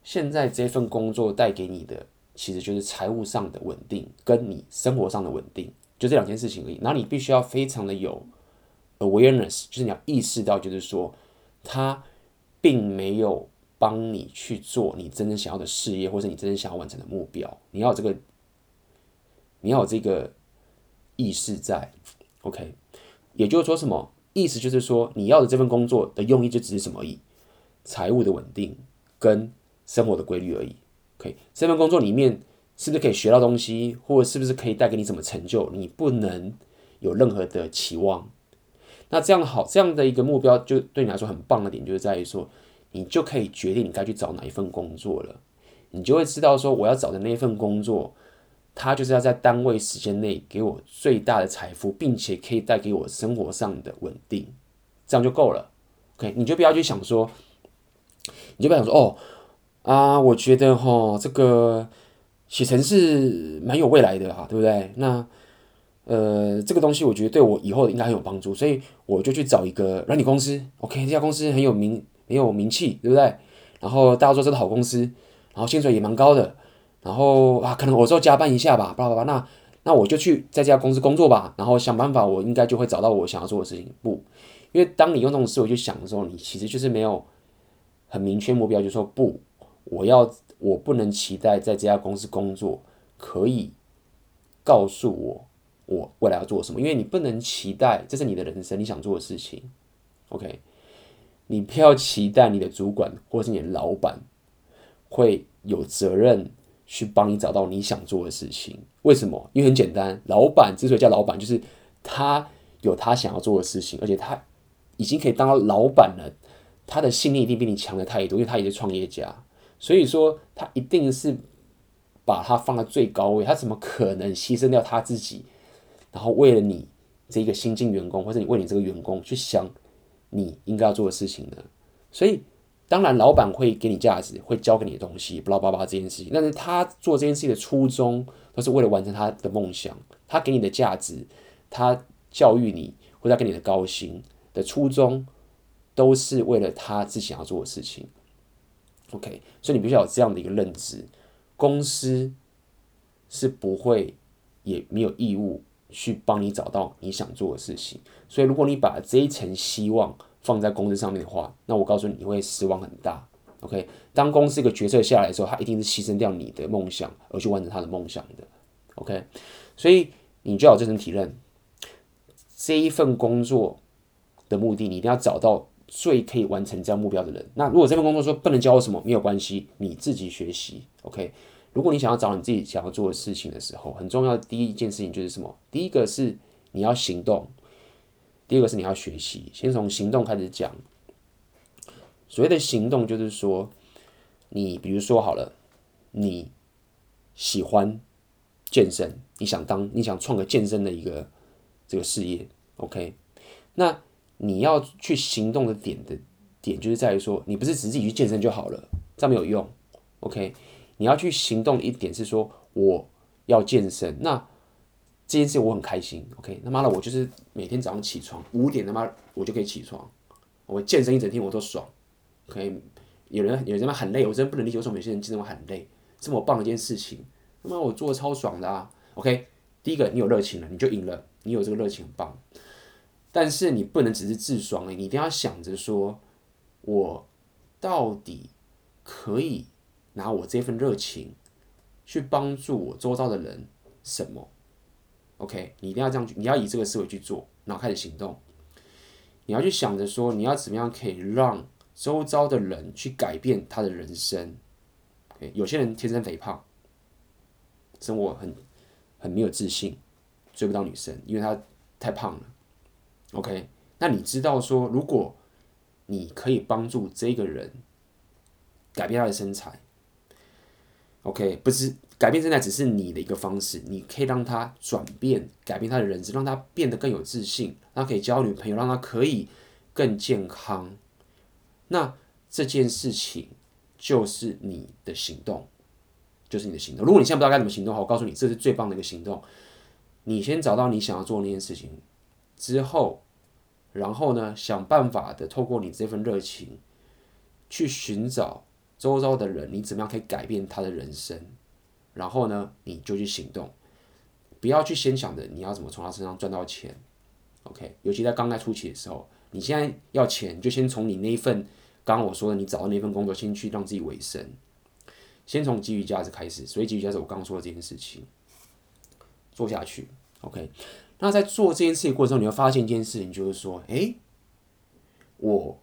现在这份工作带给你的其实就是财务上的稳定，跟你生活上的稳定，就这两件事情而已。然后你必须要非常的有。Awareness 就是你要意识到，就是说，他并没有帮你去做你真正想要的事业，或是你真正想要完成的目标。你要这个，你要有这个意识在，OK？也就是说，什么意思？就是说，你要的这份工作的用意就只是什么而已？财务的稳定跟生活的规律而已。OK？这份工作里面是不是可以学到东西，或者是不是可以带给你什么成就？你不能有任何的期望。那这样好，这样的一个目标就对你来说很棒的点，就是在于说，你就可以决定你该去找哪一份工作了。你就会知道说，我要找的那一份工作，它就是要在单位时间内给我最大的财富，并且可以带给我生活上的稳定，这样就够了。OK，你就不要去想说，你就不要想说，哦啊，我觉得哦，这个写程式蛮有未来的哈，对不对？那。呃，这个东西我觉得对我以后应该很有帮助，所以我就去找一个软体公司。OK，这家公司很有名，很有名气，对不对？然后大家说这是好公司，然后薪水也蛮高的，然后啊，可能有时候加班一下吧，巴拉巴拉。那那我就去在这家公司工作吧，然后想办法，我应该就会找到我想要做的事情。不，因为当你用这种思维去想的时候，你其实就是没有很明确目标，就说不，我要我不能期待在这家公司工作可以告诉我。我未来要做什么？因为你不能期待，这是你的人生，你想做的事情。OK，你不要期待你的主管或是你的老板会有责任去帮你找到你想做的事情。为什么？因为很简单，老板之所以叫老板，就是他有他想要做的事情，而且他已经可以当老板了，他的信念一定比你强的太多，因为他也是创业家，所以说他一定是把他放在最高位，他怎么可能牺牲掉他自己，然后为了你这个新进员工，或者你为你这个员工去想你应该要做的事情呢？所以。当然，老板会给你价值，会教给你的东西，巴拉巴拉这件事情。但是他做这件事情的初衷，都是为了完成他的梦想。他给你的价值，他教育你，或者他给你的高薪的初衷，都是为了他自己想要做的事情。OK，所以你必须要有这样的一个认知：公司是不会，也没有义务去帮你找到你想做的事情。所以，如果你把这一层希望，放在公司上面的话，那我告诉你，你会失望很大。OK，当公司一个决策下来的时候，他一定是牺牲掉你的梦想而去完成他的梦想的。OK，所以你就要有这层体认，这一份工作的目的，你一定要找到最可以完成这样目标的人。那如果这份工作说不能教我什么，没有关系，你自己学习。OK，如果你想要找你自己想要做的事情的时候，很重要的第一件事情就是什么？第一个是你要行动。第二个是你要学习，先从行动开始讲。所谓的行动，就是说，你比如说好了，你喜欢健身，你想当，你想创个健身的一个这个事业，OK？那你要去行动的点的点，就是在于说，你不是只自己去健身就好了，这样没有用，OK？你要去行动一点是说，我要健身，那。这件事我很开心，OK，他妈的，我就是每天早上起床五点，他妈我就可以起床，我健身一整天我都爽，OK。有人有人他很累，我真的不能理解为什么有些人健身很累，这么棒一件事情，他妈我做的超爽的啊，OK。第一个你有热情了，你就赢了，你有这个热情很棒，但是你不能只是自爽，你一定要想着说，我到底可以拿我这份热情去帮助我周遭的人什么？OK，你一定要这样，你要以这个思维去做，然后开始行动。你要去想着说，你要怎么样可以让周遭的人去改变他的人生。OK，有些人天生肥胖，生活很很没有自信，追不到女生，因为他太胖了。OK，那你知道说，如果你可以帮助这个人改变他的身材，OK，不是。改变现在只是你的一个方式，你可以让他转变，改变他的人生，让他变得更有自信，让他可以交女朋友，让他可以更健康。那这件事情就是你的行动，就是你的行动。如果你现在不知道该怎么行动，好，我告诉你，这是最棒的一个行动。你先找到你想要做的那件事情之后，然后呢，想办法的透过你这份热情去寻找周遭的人，你怎么样可以改变他的人生。然后呢，你就去行动，不要去先想着你要怎么从他身上赚到钱，OK？尤其在刚刚初期的时候，你现在要钱，就先从你那一份刚刚我说的你找到那份工作，先去让自己维生，先从给予价值开始。所以给予价值，我刚刚说的这件事情做下去，OK？那在做这件事情过程中，你会发现一件事情，就是说，诶，我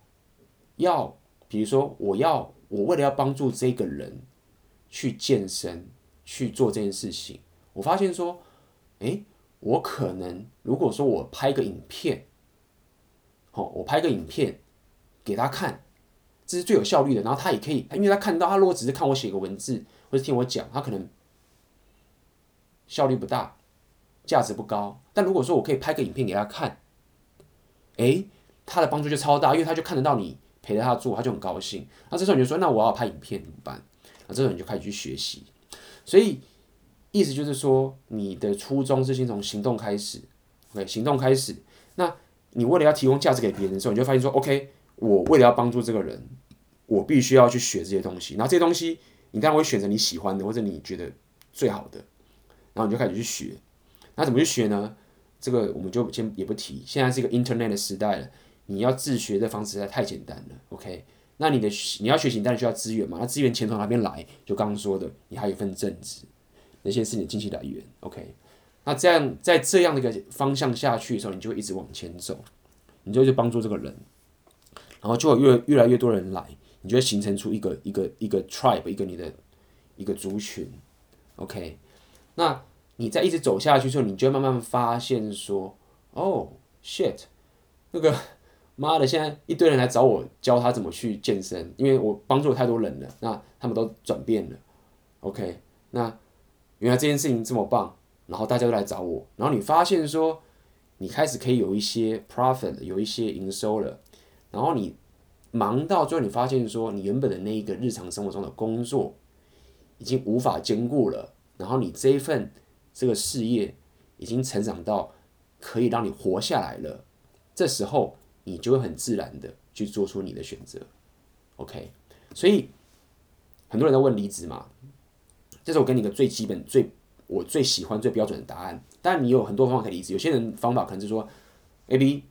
要，比如说，我要，我为了要帮助这个人去健身。去做这件事情，我发现说，诶，我可能如果说我拍个影片，好，我拍个影片给他看，这是最有效率的。然后他也可以，因为他看到，他如果只是看我写个文字或者听我讲，他可能效率不大，价值不高。但如果说我可以拍个影片给他看，诶，他的帮助就超大，因为他就看得到你陪着他做，他就很高兴。那这时候你就说，那我要拍影片怎么办？那这时候你就开始去学习。所以，意思就是说，你的初衷是先从行动开始，OK，行动开始。那你为了要提供价值给别人的时候，你就发现说，OK，我为了要帮助这个人，我必须要去学这些东西。然后这些东西，你当然会选择你喜欢的或者你觉得最好的，然后你就开始去学。那怎么去学呢？这个我们就先也不提。现在是一个 Internet 的时代了，你要自学的方式实在太简单了，OK。那你的你要学习，当然需要资源嘛。那资源钱从哪边来？就刚刚说的，你还有一份正职，那些是你的经济来源。OK，那这样在这样的一个方向下去的时候，你就会一直往前走，你就会去帮助这个人，然后就会越越来越多人来，你就会形成出一个一个一个 tribe，一个你的一个族群。OK，那你再一直走下去之后，你就会慢慢发现说，哦，shit，那个妈的，现在一堆人来找我教他怎么去健身，因为我帮助太多人了，那他们都转变了。OK，那原来这件事情这么棒，然后大家都来找我，然后你发现说，你开始可以有一些 profit，有一些营收了，然后你忙到最后，你发现说，你原本的那一个日常生活中的工作已经无法兼顾了，然后你这一份这个事业已经成长到可以让你活下来了，这时候你就会很自然的去做出你的选择，OK，所以很多人都问离职嘛。这是我给你一个最基本、最我最喜欢、最标准的答案。但你有很多方法可以离职。有些人方法可能是说，AB，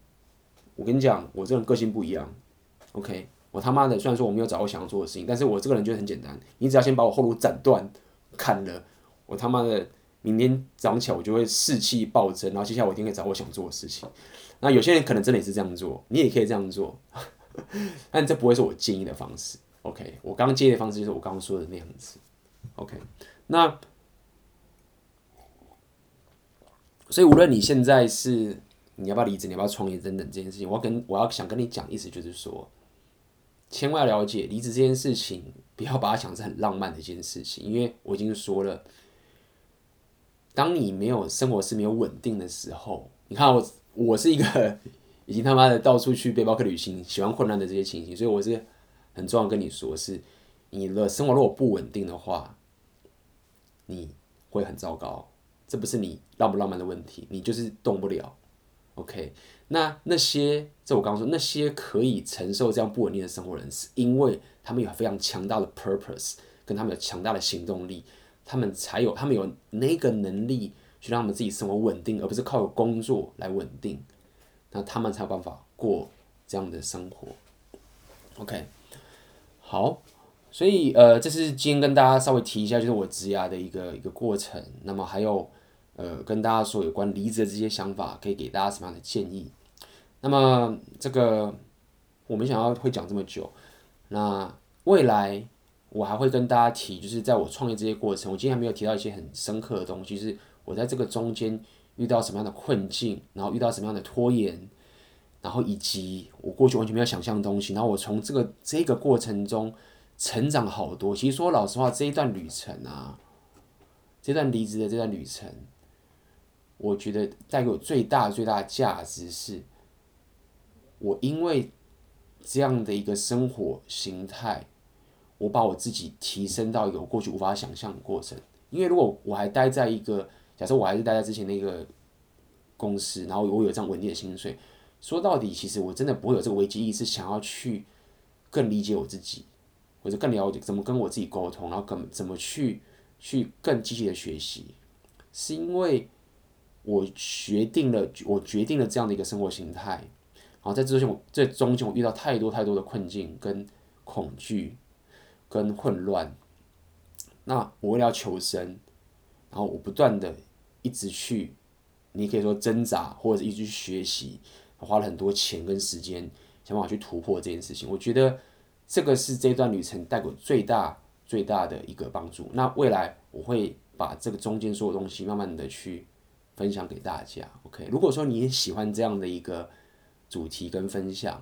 我跟你讲，我这个人个性不一样。OK，我他妈的，虽然说我没有找到我想要做的事情，但是我这个人就很简单。你只要先把我后路斩断、砍了，我他妈的明天早上起来我就会士气暴增，然后接下来我一定会找我想做的事情。那有些人可能真的也是这样做，你也可以这样做，但这不会是我建议的方式。OK，我刚刚建议的方式就是我刚刚说的那样子。OK，那所以无论你现在是你要不要离职，你要不要创业等等这件事情，我要跟我要想跟你讲，意思就是说，千万要了解离职这件事情，不要把它想成很浪漫的一件事情，因为我已经说了，当你没有生活是没有稳定的时候，你看我我是一个 已经他妈的到处去背包客旅行，喜欢混乱的这些情形，所以我是很重要跟你说，是你的生活如果不稳定的话。你会很糟糕，这不是你浪不浪漫的问题，你就是动不了。OK，那那些，这我刚刚说，那些可以承受这样不稳定的生活人，是因为他们有非常强大的 purpose，跟他们有强大的行动力，他们才有，他们有那个能力去让他们自己生活稳定，而不是靠工作来稳定，那他们才有办法过这样的生活。OK，好。所以，呃，这是今天跟大家稍微提一下，就是我职涯的一个一个过程。那么还有，呃，跟大家说有关离职的这些想法，可以给大家什么样的建议？那么这个我没想到会讲这么久。那未来我还会跟大家提，就是在我创业这些过程，我今天还没有提到一些很深刻的东西，是我在这个中间遇到什么样的困境，然后遇到什么样的拖延，然后以及我过去完全没有想象的东西，然后我从这个这个过程中。成长好多。其实说老实话，这一段旅程啊，这段离职的这段旅程，我觉得带给我最大最大的价值是，我因为这样的一个生活形态，我把我自己提升到一个过去无法想象的过程。因为如果我还待在一个，假设我还是待在之前那个公司，然后我有这样稳定的薪水，说到底，其实我真的不会有这个危机意识，想要去更理解我自己。或者更了解怎么跟我自己沟通，然后怎怎么去去更积极的学习，是因为我决定了，我决定了这样的一个生活形态，然后在这中这中间我遇到太多太多的困境跟恐惧跟混乱，那我为了要求生，然后我不断的一直去，你可以说挣扎或者一直去学习，花了很多钱跟时间想办法去突破这件事情，我觉得。这个是这段旅程带给我最大最大的一个帮助。那未来我会把这个中间所有东西慢慢的去分享给大家。OK，如果说你也喜欢这样的一个主题跟分享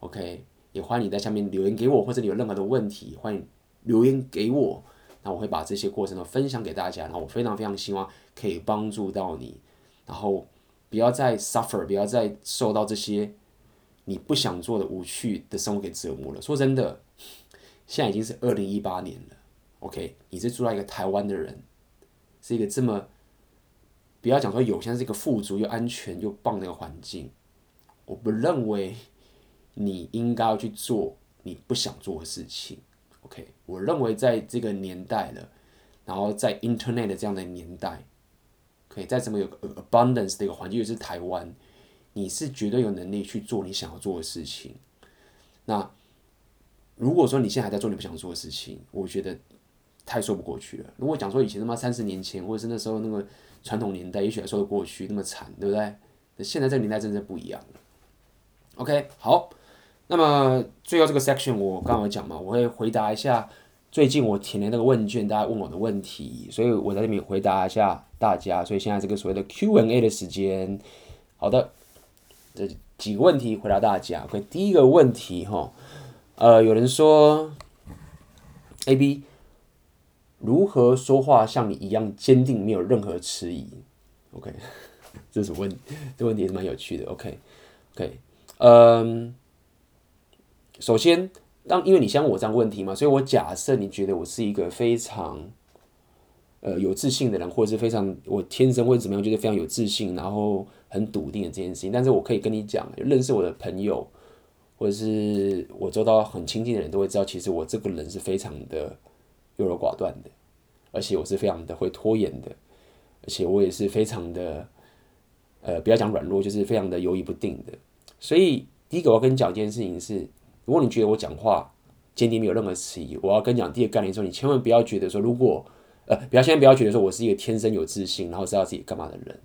，OK，也欢迎你在下面留言给我，或者你有任何的问题，欢迎留言给我。那我会把这些过程都分享给大家。然后我非常非常希望可以帮助到你，然后不要再 suffer，不要再受到这些。你不想做的无趣的生活给折磨了。说真的，现在已经是二零一八年了。OK，你是住在一个台湾的人，是一个这么不要讲说有，现在是一个富足又安全又棒的一个环境。我不认为你应该要去做你不想做的事情。OK，我认为在这个年代了，然后在 Internet 这样的年代，可以在这么有 abundance 的一个环境，又是台湾。你是绝对有能力去做你想要做的事情。那如果说你现在还在做你不想做的事情，我觉得太说不过去了。如果讲说以前他妈三十年前，或者是那时候那个传统年代，也许还说得过去，那么惨，对不对？现在这个年代真的不一样了。OK，好，那么最后这个 section 我刚刚有讲嘛，我会回答一下最近我填的那个问卷，大家问我的问题，所以我在这边回答一下大家。所以现在这个所谓的 Q&A 的时间，好的，这几个问题回答大家。OK，第一个问题哈，呃，有人说，AB 如何说话像你一样坚定，没有任何迟疑？OK，这是问，这问题也是蛮有趣的。OK，OK，嗯，首先。当因为你先问我这样问题嘛，所以我假设你觉得我是一个非常呃有自信的人，或者是非常我天生或者怎么样，就是非常有自信，然后很笃定的这件事情。但是我可以跟你讲，认识我的朋友，或者是我周遭很亲近的人都会知道，其实我这个人是非常的优柔寡断的，而且我是非常的会拖延的，而且我也是非常的呃不要讲软弱，就是非常的犹豫不定的。所以第一个我要跟你讲一件事情是。如果你觉得我讲话坚定没有任何迟疑，我要跟你讲第二个概念说，你千万不要觉得说，如果呃，不要现在不要觉得说我是一个天生有自信，然后知道自己干嘛的人，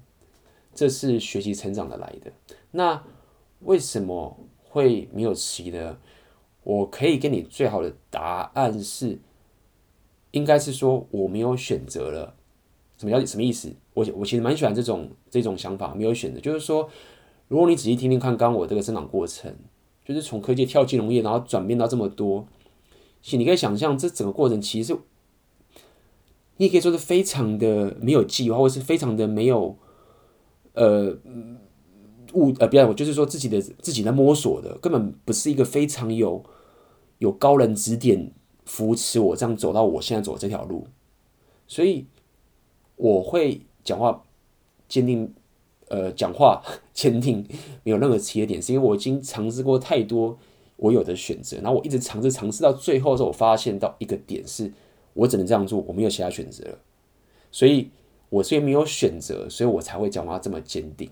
这是学习成长的来的。那为什么会没有迟疑呢？我可以给你最好的答案是，应该是说我没有选择了。什么叫什么意思？我我其实蛮喜欢这种这种想法，没有选择，就是说，如果你仔细听听看，刚刚我这个生长过程。就是从科技跳金融业，然后转变到这么多，其实你可以想象，这整个过程其实你也可以说是非常的没有计划，或是非常的没有呃物呃，不要我，就是说自己的自己在摸索的，根本不是一个非常有有高人指点扶持我这样走到我现在走这条路，所以我会讲话坚定。呃，讲话 坚定，没有任何起点，是因为我已经尝试过太多我有的选择，然后我一直尝试尝试到最后的时候，我发现到一个点是，我只能这样做，我没有其他选择了。所以，我虽然没有选择，所以我才会讲话这么坚定。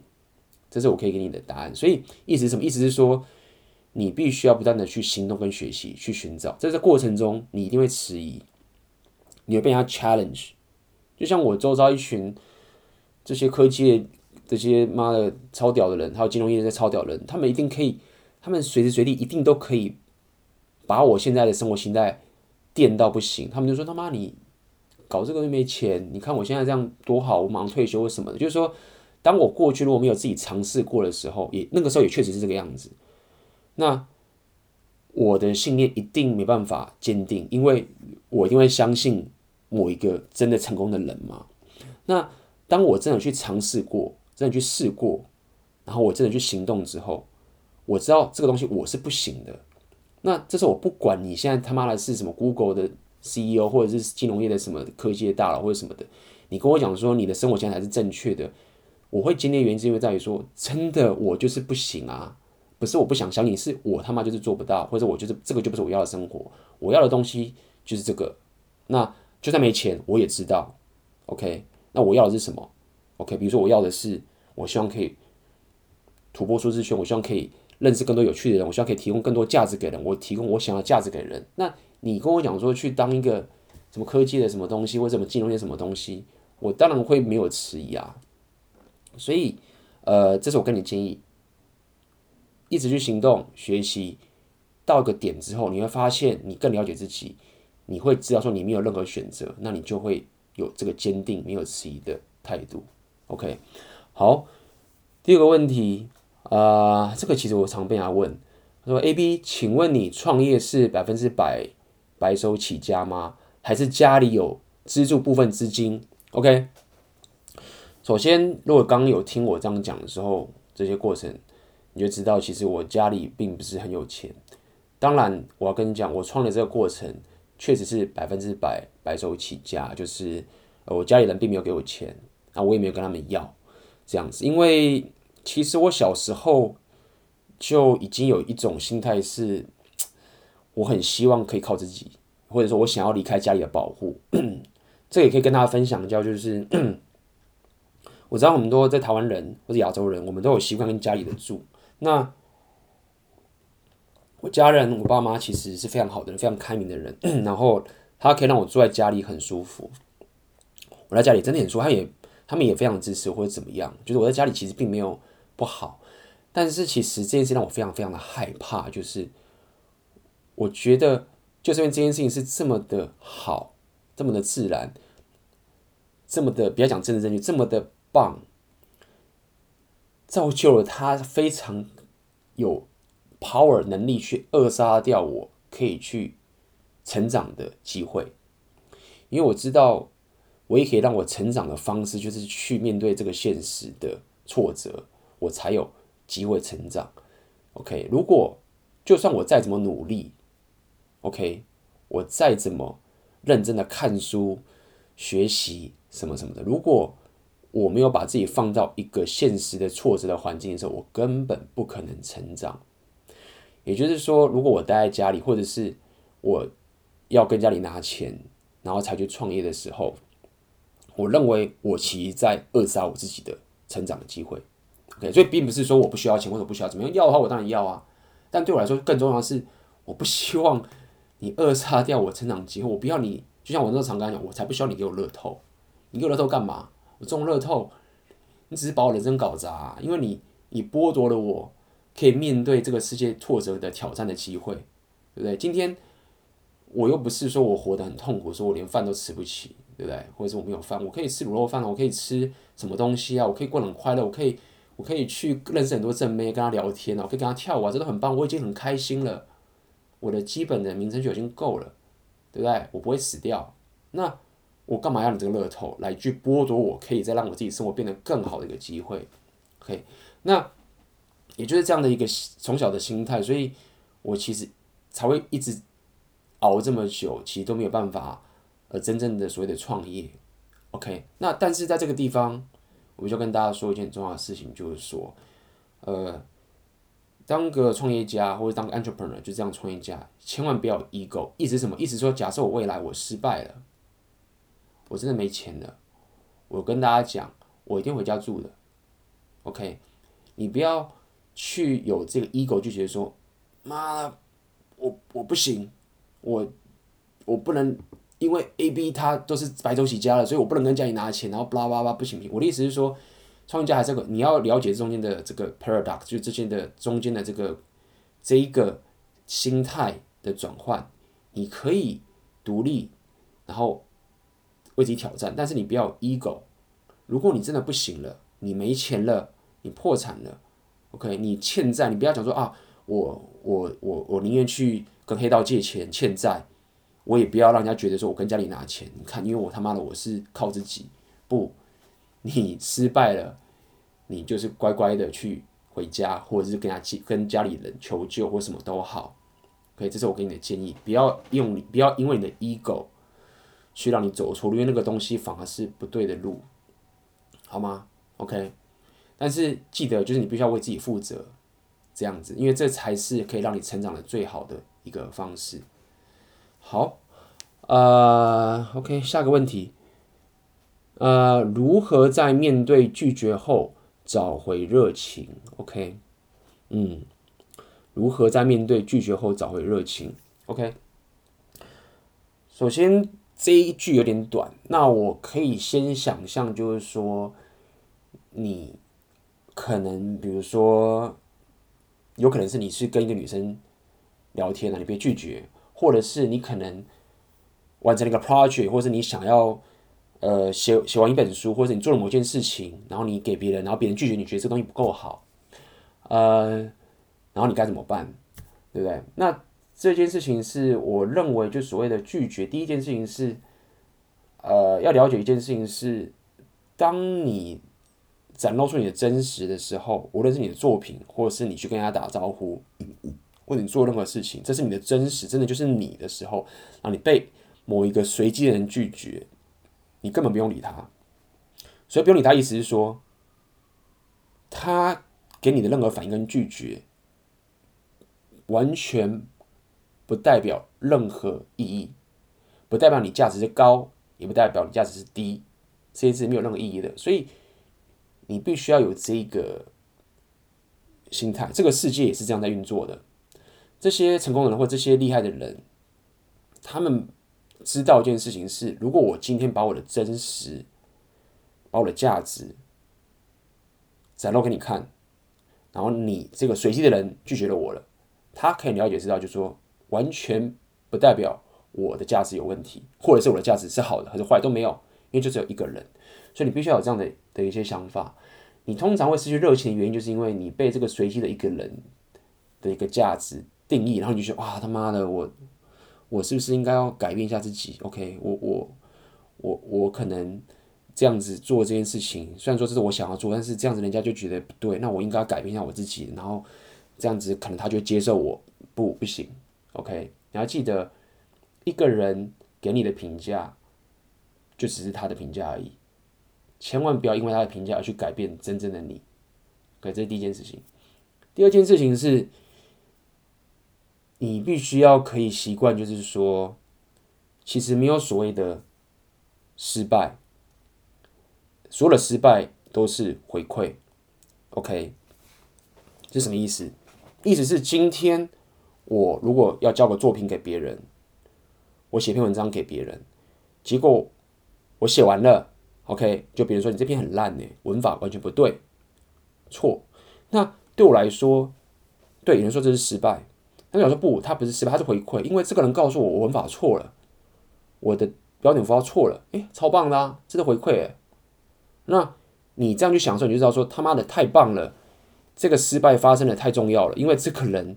这是我可以给你的答案。所以，意思是什么？意思是说，你必须要不断的去行动跟学习，去寻找，在这过程中，你一定会迟疑，你会被他 challenge。就像我周遭一群这些科技。这些妈的超屌的人，还有金融业这些超屌人，他们一定可以，他们随时随地一定都可以把我现在的生活心态电到不行。他们就说他妈你搞这个又没钱，你看我现在这样多好，我马上退休或什么的。就是说，当我过去如果没有自己尝试过的时候，也那个时候也确实是这个样子。那我的信念一定没办法坚定，因为我一定会相信某一个真的成功的人嘛。那当我真的去尝试过。真的去试过，然后我真的去行动之后，我知道这个东西我是不行的。那这时候我不管你现在他妈的是什么 Google 的 CEO，或者是金融业的什么科技的大佬或者什么的，你跟我讲说你的生活现在才是正确的，我会坚定原因是因为在于说，真的我就是不行啊，不是我不想想你，是我他妈就是做不到，或者我就是这个就不是我要的生活，我要的东西就是这个。那就算没钱，我也知道，OK，那我要的是什么？OK，比如说我要的是，我希望可以突破舒适圈，我希望可以认识更多有趣的人，我希望可以提供更多价值给人，我提供我想要价值给人。那你跟我讲说去当一个什么科技的什么东西，或者什么金融业什么东西，我当然会没有迟疑啊。所以，呃，这是我跟你建议，一直去行动学习，到一个点之后，你会发现你更了解自己，你会知道说你没有任何选择，那你就会有这个坚定没有迟疑的态度。OK，好，第二个问题啊、这个其实我常被人问，说：“AB，请问你创业是百分之百白手起家吗？还是家里有资助部分资金？”OK，首先，如果刚刚有听我这样讲的时候，这些过程你就知道，其实我家里并不是很有钱。当然，我要跟你讲，我创业这个过程确实是百分之百白手起家，就是我家里人并没有给我钱。那，我也没有跟他们要这样子，因为其实我小时候就已经有一种心态是，我很希望可以靠自己，或者说我想要离开家里的保护。这也可以跟大家分享一下，就是 我知道很多在台湾人或者亚洲人，我们都有习惯跟家里的住。那我家人，我爸妈其实是非常好的人，非常开明的人，然后他可以让我住在家里很舒服。我在家里真的很舒服，他也。他们也非常支持或者怎么样，就是我在家里其实并没有不好，但是其实这件事让我非常非常的害怕，就是我觉得就是因为这件事情是这么的好，这么的自然，这么的不要讲政治正确，这么的棒，造就了他非常有 power 能力去扼杀掉我可以去成长的机会，因为我知道唯一可以让我成长的方式就是去面对这个现实的挫折，我才有机会成长。OK，如果就算我再怎么努力，OK，我再怎么认真的看书、学习什么什么的，如果我没有把自己放到一个现实的挫折的环境的时候，我根本不可能成长。也就是说，如果我待在家里，或者是我要跟家里拿钱，然后才去创业的时候，我认为我其实在扼杀我自己的成长的机会。OK，所以并不是说我不需要钱或者不需要怎么样，要的话我当然要啊。但对我来说，更重要的是，我不希望你扼杀掉我成长机会。我不要你，就像我那时候常跟他讲，我才不需要你给我乐透。你给我乐透干嘛？我中乐透，你只是把我人生搞砸，因为你你剥夺了我可以面对这个世界挫折的挑战的机会，对不对？今天。我又不是说我活得很痛苦，说我连饭都吃不起，对不对？或者是我没有饭，我可以吃卤肉饭，我可以吃什么东西啊？我可以过得很快乐，我可以，我可以去认识很多正妹，跟她聊天啊，我可以跟她跳舞啊，这都很棒，我已经很开心了。我的基本的名称就已经够了，对不对？我不会死掉，那我干嘛要你这个乐透来去剥夺我可以再让我自己生活变得更好的一个机会？OK，那也就是这样的一个从小的心态，所以我其实才会一直。熬这么久，其实都没有办法，呃，真正的所谓的创业，OK。那但是在这个地方，我就跟大家说一件重要的事情，就是说，呃，当个创业家或者当个 entrepreneur 就这样创业家，千万不要 ego。意思什么？意思说，假设我未来我失败了，我真的没钱了，我跟大家讲，我一定回家住的，OK。你不要去有这个 ego，就觉得说，妈，我我不行。我我不能因为 A、B 他都是白手起家了，所以我不能跟家里拿钱，然后巴拉巴拉不行不行。我的意思是说，创业家还是个你要了解中间的这个 paradox，就之间的中间的这个这一个心态的转换。你可以独立，然后为自己挑战，但是你不要 ego。如果你真的不行了，你没钱了，你破产了，OK，你欠债，你不要讲说啊，我我我我宁愿去。跟黑道借钱欠债，我也不要让人家觉得说我跟家里拿钱。你看，因为我他妈的我是靠自己。不，你失败了，你就是乖乖的去回家，或者是跟他跟家里人求救，或什么都好。OK，这是我给你的建议，不要用你不要因为你的 ego 去让你走错路，因为那个东西反而是不对的路，好吗？OK，但是记得就是你必须要为自己负责，这样子，因为这才是可以让你成长的最好的。一个方式，好，呃，OK，下个问题，呃，如何在面对拒绝后找回热情？OK，嗯，如何在面对拒绝后找回热情？OK，首先这一句有点短，那我可以先想象，就是说，你可能，比如说，有可能是你是跟一个女生。聊天了，你被拒绝，或者是你可能完成了一个 project，或者是你想要呃写写完一本书，或者你做了某件事情，然后你给别人，然后别人拒绝你，觉得这东西不够好，呃，然后你该怎么办？对不对？那这件事情是我认为就所谓的拒绝。第一件事情是，呃，要了解一件事情是，当你展露出你的真实的时候，无论是你的作品，或者是你去跟人家打招呼。或者你做任何事情，这是你的真实，真的就是你的时候，然后你被某一个随机的人拒绝，你根本不用理他。所以不用理他，意思是说，他给你的任何反应跟拒绝，完全不代表任何意义，不代表你价值是高，也不代表你价值是低，这些是没有任何意义的。所以你必须要有这个心态，这个世界也是这样在运作的。这些成功的人或这些厉害的人，他们知道一件事情是：如果我今天把我的真实、把我的价值展露给你看，然后你这个随机的人拒绝了我了，他可以了解知道，就是说完全不代表我的价值有问题，或者是我的价值是好的还是坏都没有，因为就只有一个人，所以你必须要有这样的的一些想法。你通常会失去热情的原因，就是因为你被这个随机的一个人的一个价值定义，然后你就觉得哇他妈的我我是不是应该要改变一下自己？OK，我我我我可能。这样子做这件事情，虽然说这是我想要做，但是这样子人家就觉得不对，那我应该要改变一下我自己，然后这样子可能他就接受我，不不行，OK？你要记得，一个人给你的评价，就只是他的评价而已，千万不要因为他的评价而去改变真正的你，OK？这是第一件事情。第二件事情是，你必须要可以习惯，就是说，其实没有所谓的失败。所有的失败都是回馈，OK？这什么意思？意思是今天我如果要交个作品给别人，我写篇文章给别人，结果我写完了，OK？就比如说你这篇很烂呢，文法完全不对，错。那对我来说，对有人说这是失败，他想说不，他不是失败，他是回馈，因为这个人告诉我我文法错了，我的标点符号错了，诶，超棒的啊，这是回馈诶。那你这样去享受，你就知道说他妈的太棒了，这个失败发生的太重要了，因为这个人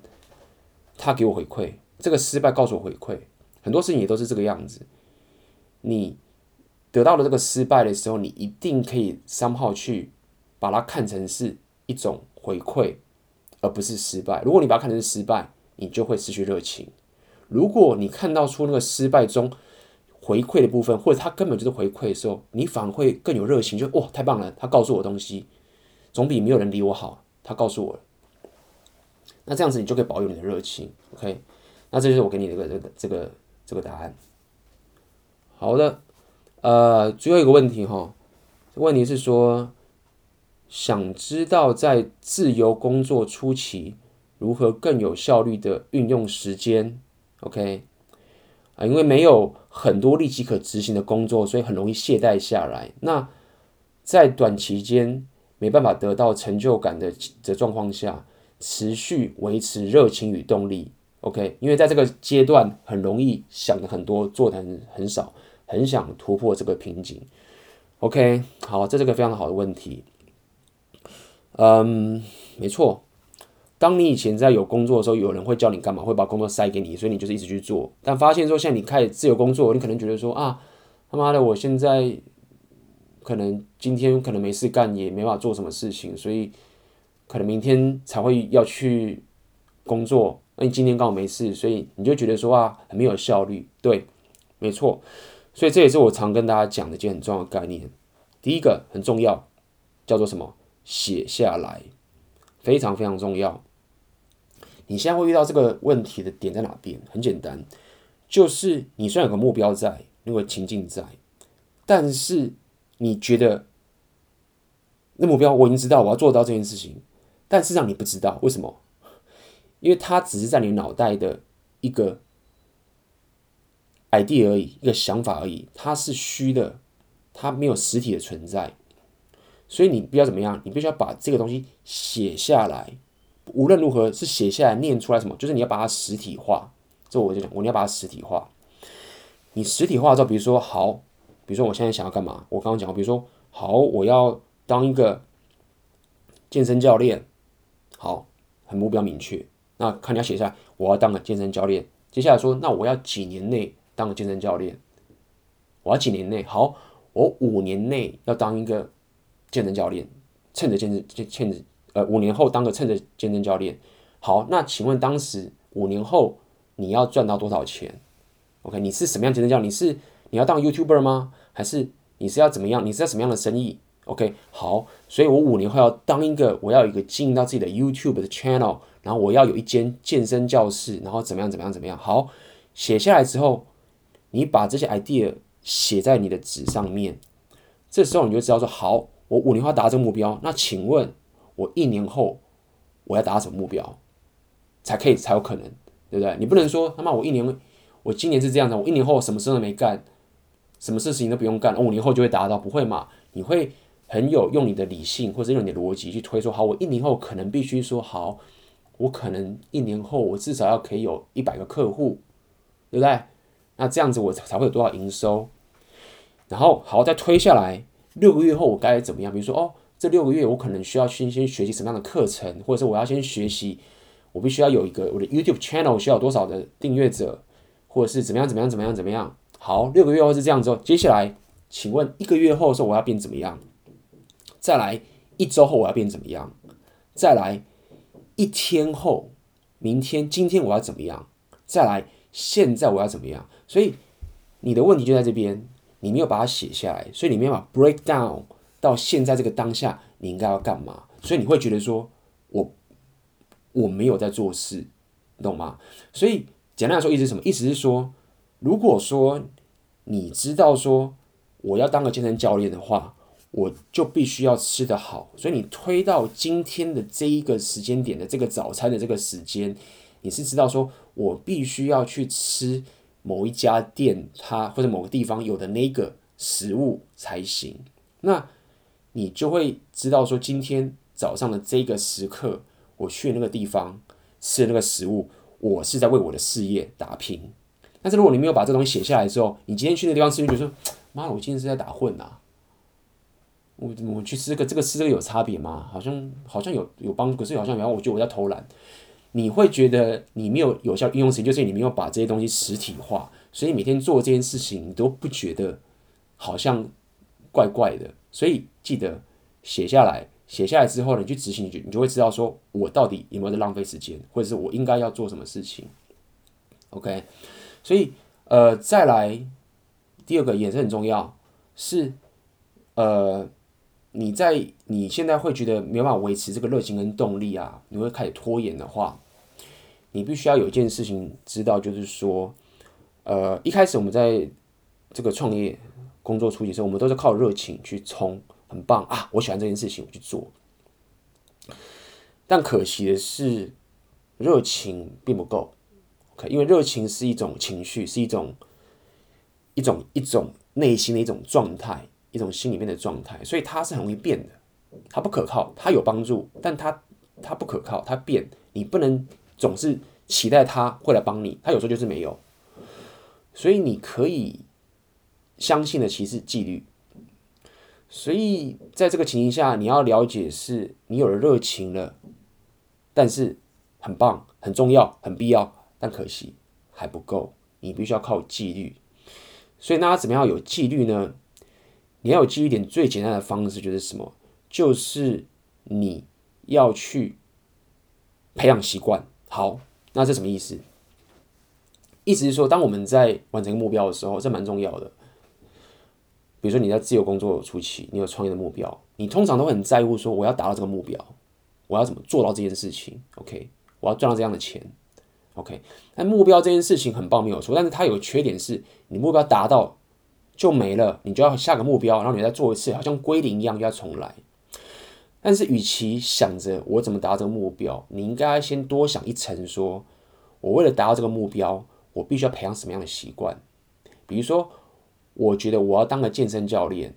他给我回馈，这个失败告诉我回馈，很多事情也都是这个样子。你得到了这个失败的时候，你一定可以 somehow 去把它看成是一种回馈，而不是失败。如果你把它看成是失败，你就会失去热情。如果你看到出那个失败中，回馈的部分，或者他根本就是回馈的时候，你反而会更有热情，就哇太棒了，他告诉我东西，总比没有人理我好。他告诉我，那这样子你就可以保有你的热情，OK？那这就是我给你的个这个这个这个答案。好的，呃，最后一个问题哈，问题是说，想知道在自由工作初期如何更有效率的运用时间，OK？啊，因为没有很多立即可执行的工作，所以很容易懈怠下来。那在短期间没办法得到成就感的的状况下，持续维持热情与动力。OK，因为在这个阶段很容易想的很多，做的很很少，很想突破这个瓶颈。OK，好，这是个非常好的问题。嗯，没错。当你以前在有工作的时候，有人会叫你干嘛？会把工作塞给你，所以你就是一直去做。但发现说，现在你开始自由工作，你可能觉得说啊，他妈的，我现在可能今天可能没事干，也没法做什么事情，所以可能明天才会要去工作。那你今天刚好没事，所以你就觉得说啊，很没有效率。对，没错。所以这也是我常跟大家讲的一件很重要的概念。第一个很重要，叫做什么？写下来，非常非常重要。你现在会遇到这个问题的点在哪边？很简单，就是你虽然有个目标在，那个情境在，但是你觉得那目标我已经知道我要做到这件事情，但事实上你不知道为什么？因为它只是在你脑袋的一个 idea 而已，一个想法而已，它是虚的，它没有实体的存在，所以你必须要怎么样？你必须要把这个东西写下来。无论如何是写下来念出来什么，就是你要把它实体化。这我就讲，我你要把它实体化。你实体化之后，比如说好，比如说我现在想要干嘛？我刚刚讲，比如说好，我要当一个健身教练。好，很目标明确。那看你要写下来，我要当个健身教练。接下来说，那我要几年内当个健身教练？我要几年内？好，我五年内要当一个健身教练，趁着健身，趁着。呃，五年后当个称职健身教练。好，那请问当时五年后你要赚到多少钱？OK，你是什么样健身教练？你是你要当 YouTuber 吗？还是你是要怎么样？你是要什么样的生意？OK，好，所以我五年后要当一个，我要有一个经营到自己的 YouTube 的 channel，然后我要有一间健身教室，然后怎么样怎么样怎么样？好，写下来之后，你把这些 idea 写在你的纸上面，这时候你就知道说，好，我五年后达成目标。那请问？我一年后我要达到什么目标，才可以才有可能，对不对？你不能说他妈我一年，我今年是这样的，我一年后什么事都没干，什么事情都不用干，五年后就会达到，不会嘛？你会很有用你的理性或者用你的逻辑去推说，好，我一年后可能必须说好，我可能一年后我至少要可以有一百个客户，对不对？那这样子我才会有多少营收？然后好，再推下来，六个月后我该怎么样？比如说，哦，这六个月我可能需要先先学习什么样的课程，或者是我要先学习，我必须要有一个我的 YouTube channel 需要多少的订阅者，或者是怎么样怎么样怎么样怎么样？好，六个月后是这样之后，接下来，请问一个月后的时候我要变怎么样？再来一周后我要变怎么样？再来一天后，明天、今天我要怎么样？再来现在我要怎么样？所以你的问题就在这边。你没有把它写下来，所以你没有把 break down 到现在这个当下，你应该要干嘛？所以你会觉得说，我我没有在做事，懂吗？所以简单来说，意思是什么？意思是说，如果说你知道说我要当个健身教练的话，我就必须要吃得好。所以你推到今天的这一个时间点的这个早餐的这个时间，你是知道说我必须要去吃。某一家店，它或者某个地方有的那个食物才行，那你就会知道说，今天早上的这个时刻，我去那个地方吃的那个食物，我是在为我的事业打拼。但是如果你没有把这东西写下来之后，你今天去那个地方吃，你就觉得说，妈，我今天是在打混啊！我我去吃这个，这个吃这个有差别吗？好像好像有有帮助，可是好像然后我觉得我在偷懒。你会觉得你没有有效运用时间，就是你没有把这些东西实体化，所以每天做这件事情，你都不觉得好像怪怪的。所以记得写下来，写下来之后呢，你去执行，你就你就会知道说，我到底有没有在浪费时间，或者是我应该要做什么事情。OK，所以呃，再来第二个也是很重要，是呃。你在你现在会觉得没办法维持这个热情跟动力啊，你会开始拖延的话，你必须要有一件事情知道，就是说，呃，一开始我们在这个创业工作初期时候，我们都是靠热情去冲，很棒啊，我喜欢这件事情，我去做。但可惜的是，热情并不够，OK，因为热情是一种情绪，是一种一种一种内心的一种状态。一种心里面的状态，所以它是很容易变的，它不可靠，它有帮助，但它它不可靠，它变，你不能总是期待它会来帮你，它有时候就是没有，所以你可以相信的其实是纪律，所以在这个情形下，你要了解是你有了热情了，但是很棒、很重要、很必要，但可惜还不够，你必须要靠纪律，所以那怎么样有纪律呢？你要有记忆点，最简单的方式就是什么？就是你要去培养习惯。好，那这什么意思？意思是说，当我们在完成目标的时候，这蛮重要的。比如说你在自由工作初期，你有创业的目标，你通常都会很在乎说，我要达到这个目标，我要怎么做到这件事情？OK，我要赚到这样的钱。OK，那目标这件事情很棒，没有错，但是它有个缺点是，你目标达到。就没了，你就要下个目标，然后你再做一次，好像归零一样，就要重来。但是，与其想着我怎么达到这个目标，你应该先多想一层，说我为了达到这个目标，我必须要培养什么样的习惯？比如说，我觉得我要当个健身教练，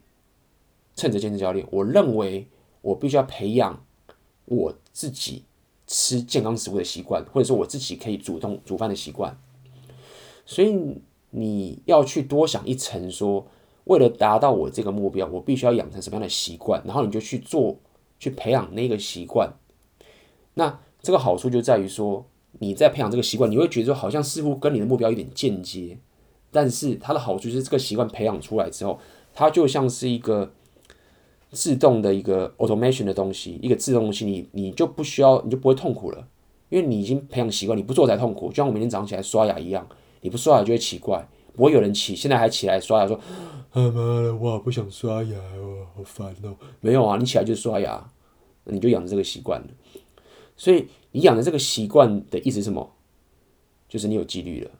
趁着健身教练，我认为我必须要培养我自己吃健康食物的习惯，或者说我自己可以主动煮饭的习惯。所以。你要去多想一层，说为了达到我这个目标，我必须要养成什么样的习惯，然后你就去做，去培养那个习惯。那这个好处就在于说，你在培养这个习惯，你会觉得好像似乎跟你的目标有点间接，但是它的好处是这个习惯培养出来之后，它就像是一个自动的一个 automation 的东西，一个自动东西，你你就不需要，你就不会痛苦了，因为你已经培养习惯，你不做才痛苦，就像我每天早上起来刷牙一样。你不刷牙就会奇怪，不会有人起现在还起来刷牙说：“他妈的，我不想刷牙哦，好烦哦。”没有啊，你起来就刷牙，你就养成这个习惯了。所以你养成这个习惯的意思是什么？就是你有纪律了。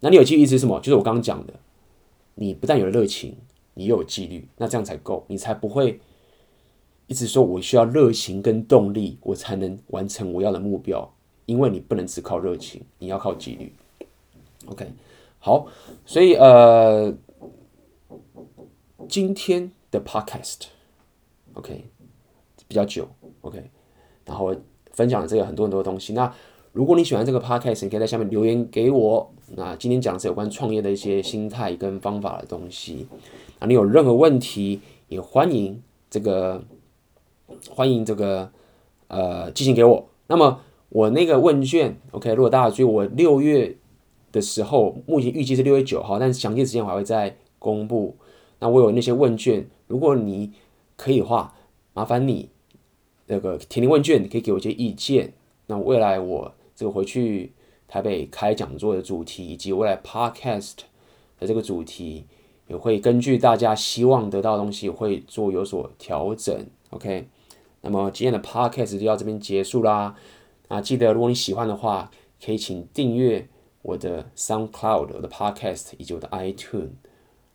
那你有纪律意思是什么？就是我刚刚讲的，你不但有热情，你又有纪律，那这样才够，你才不会一直说我需要热情跟动力，我才能完成我要的目标。因为你不能只靠热情，你要靠纪律。OK，好，所以呃，今天的 Podcast，OK，比较久，OK，然后分享了这个很多很多东西。那如果你喜欢这个 Podcast，你可以在下面留言给我，那今天讲的是有关创业的一些心态跟方法的东西。那你有任何问题，也欢迎这个欢迎这个呃寄信给我。那么我那个问卷，OK，如果大家注意，我六月的时候，目前预计是六月九号，但是详细时间我还会再公布。那我有那些问卷，如果你可以的话，麻烦你那个填填问卷，你可以给我一些意见。那未来我这个回去台北开讲座的主题，以及未来 Podcast 的这个主题，也会根据大家希望得到的东西，会做有所调整。OK，那么今天的 Podcast 就到这边结束啦。啊，记得如果你喜欢的话，可以请订阅我的 SoundCloud、我的 Podcast 以及我的 iTunes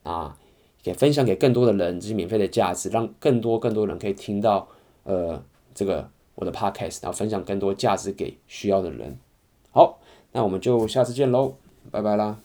啊。给分享给更多的人，这是免费的价值，让更多更多人可以听到，呃，这个我的 podcast，然后分享更多价值给需要的人。好，那我们就下次见喽，拜拜啦。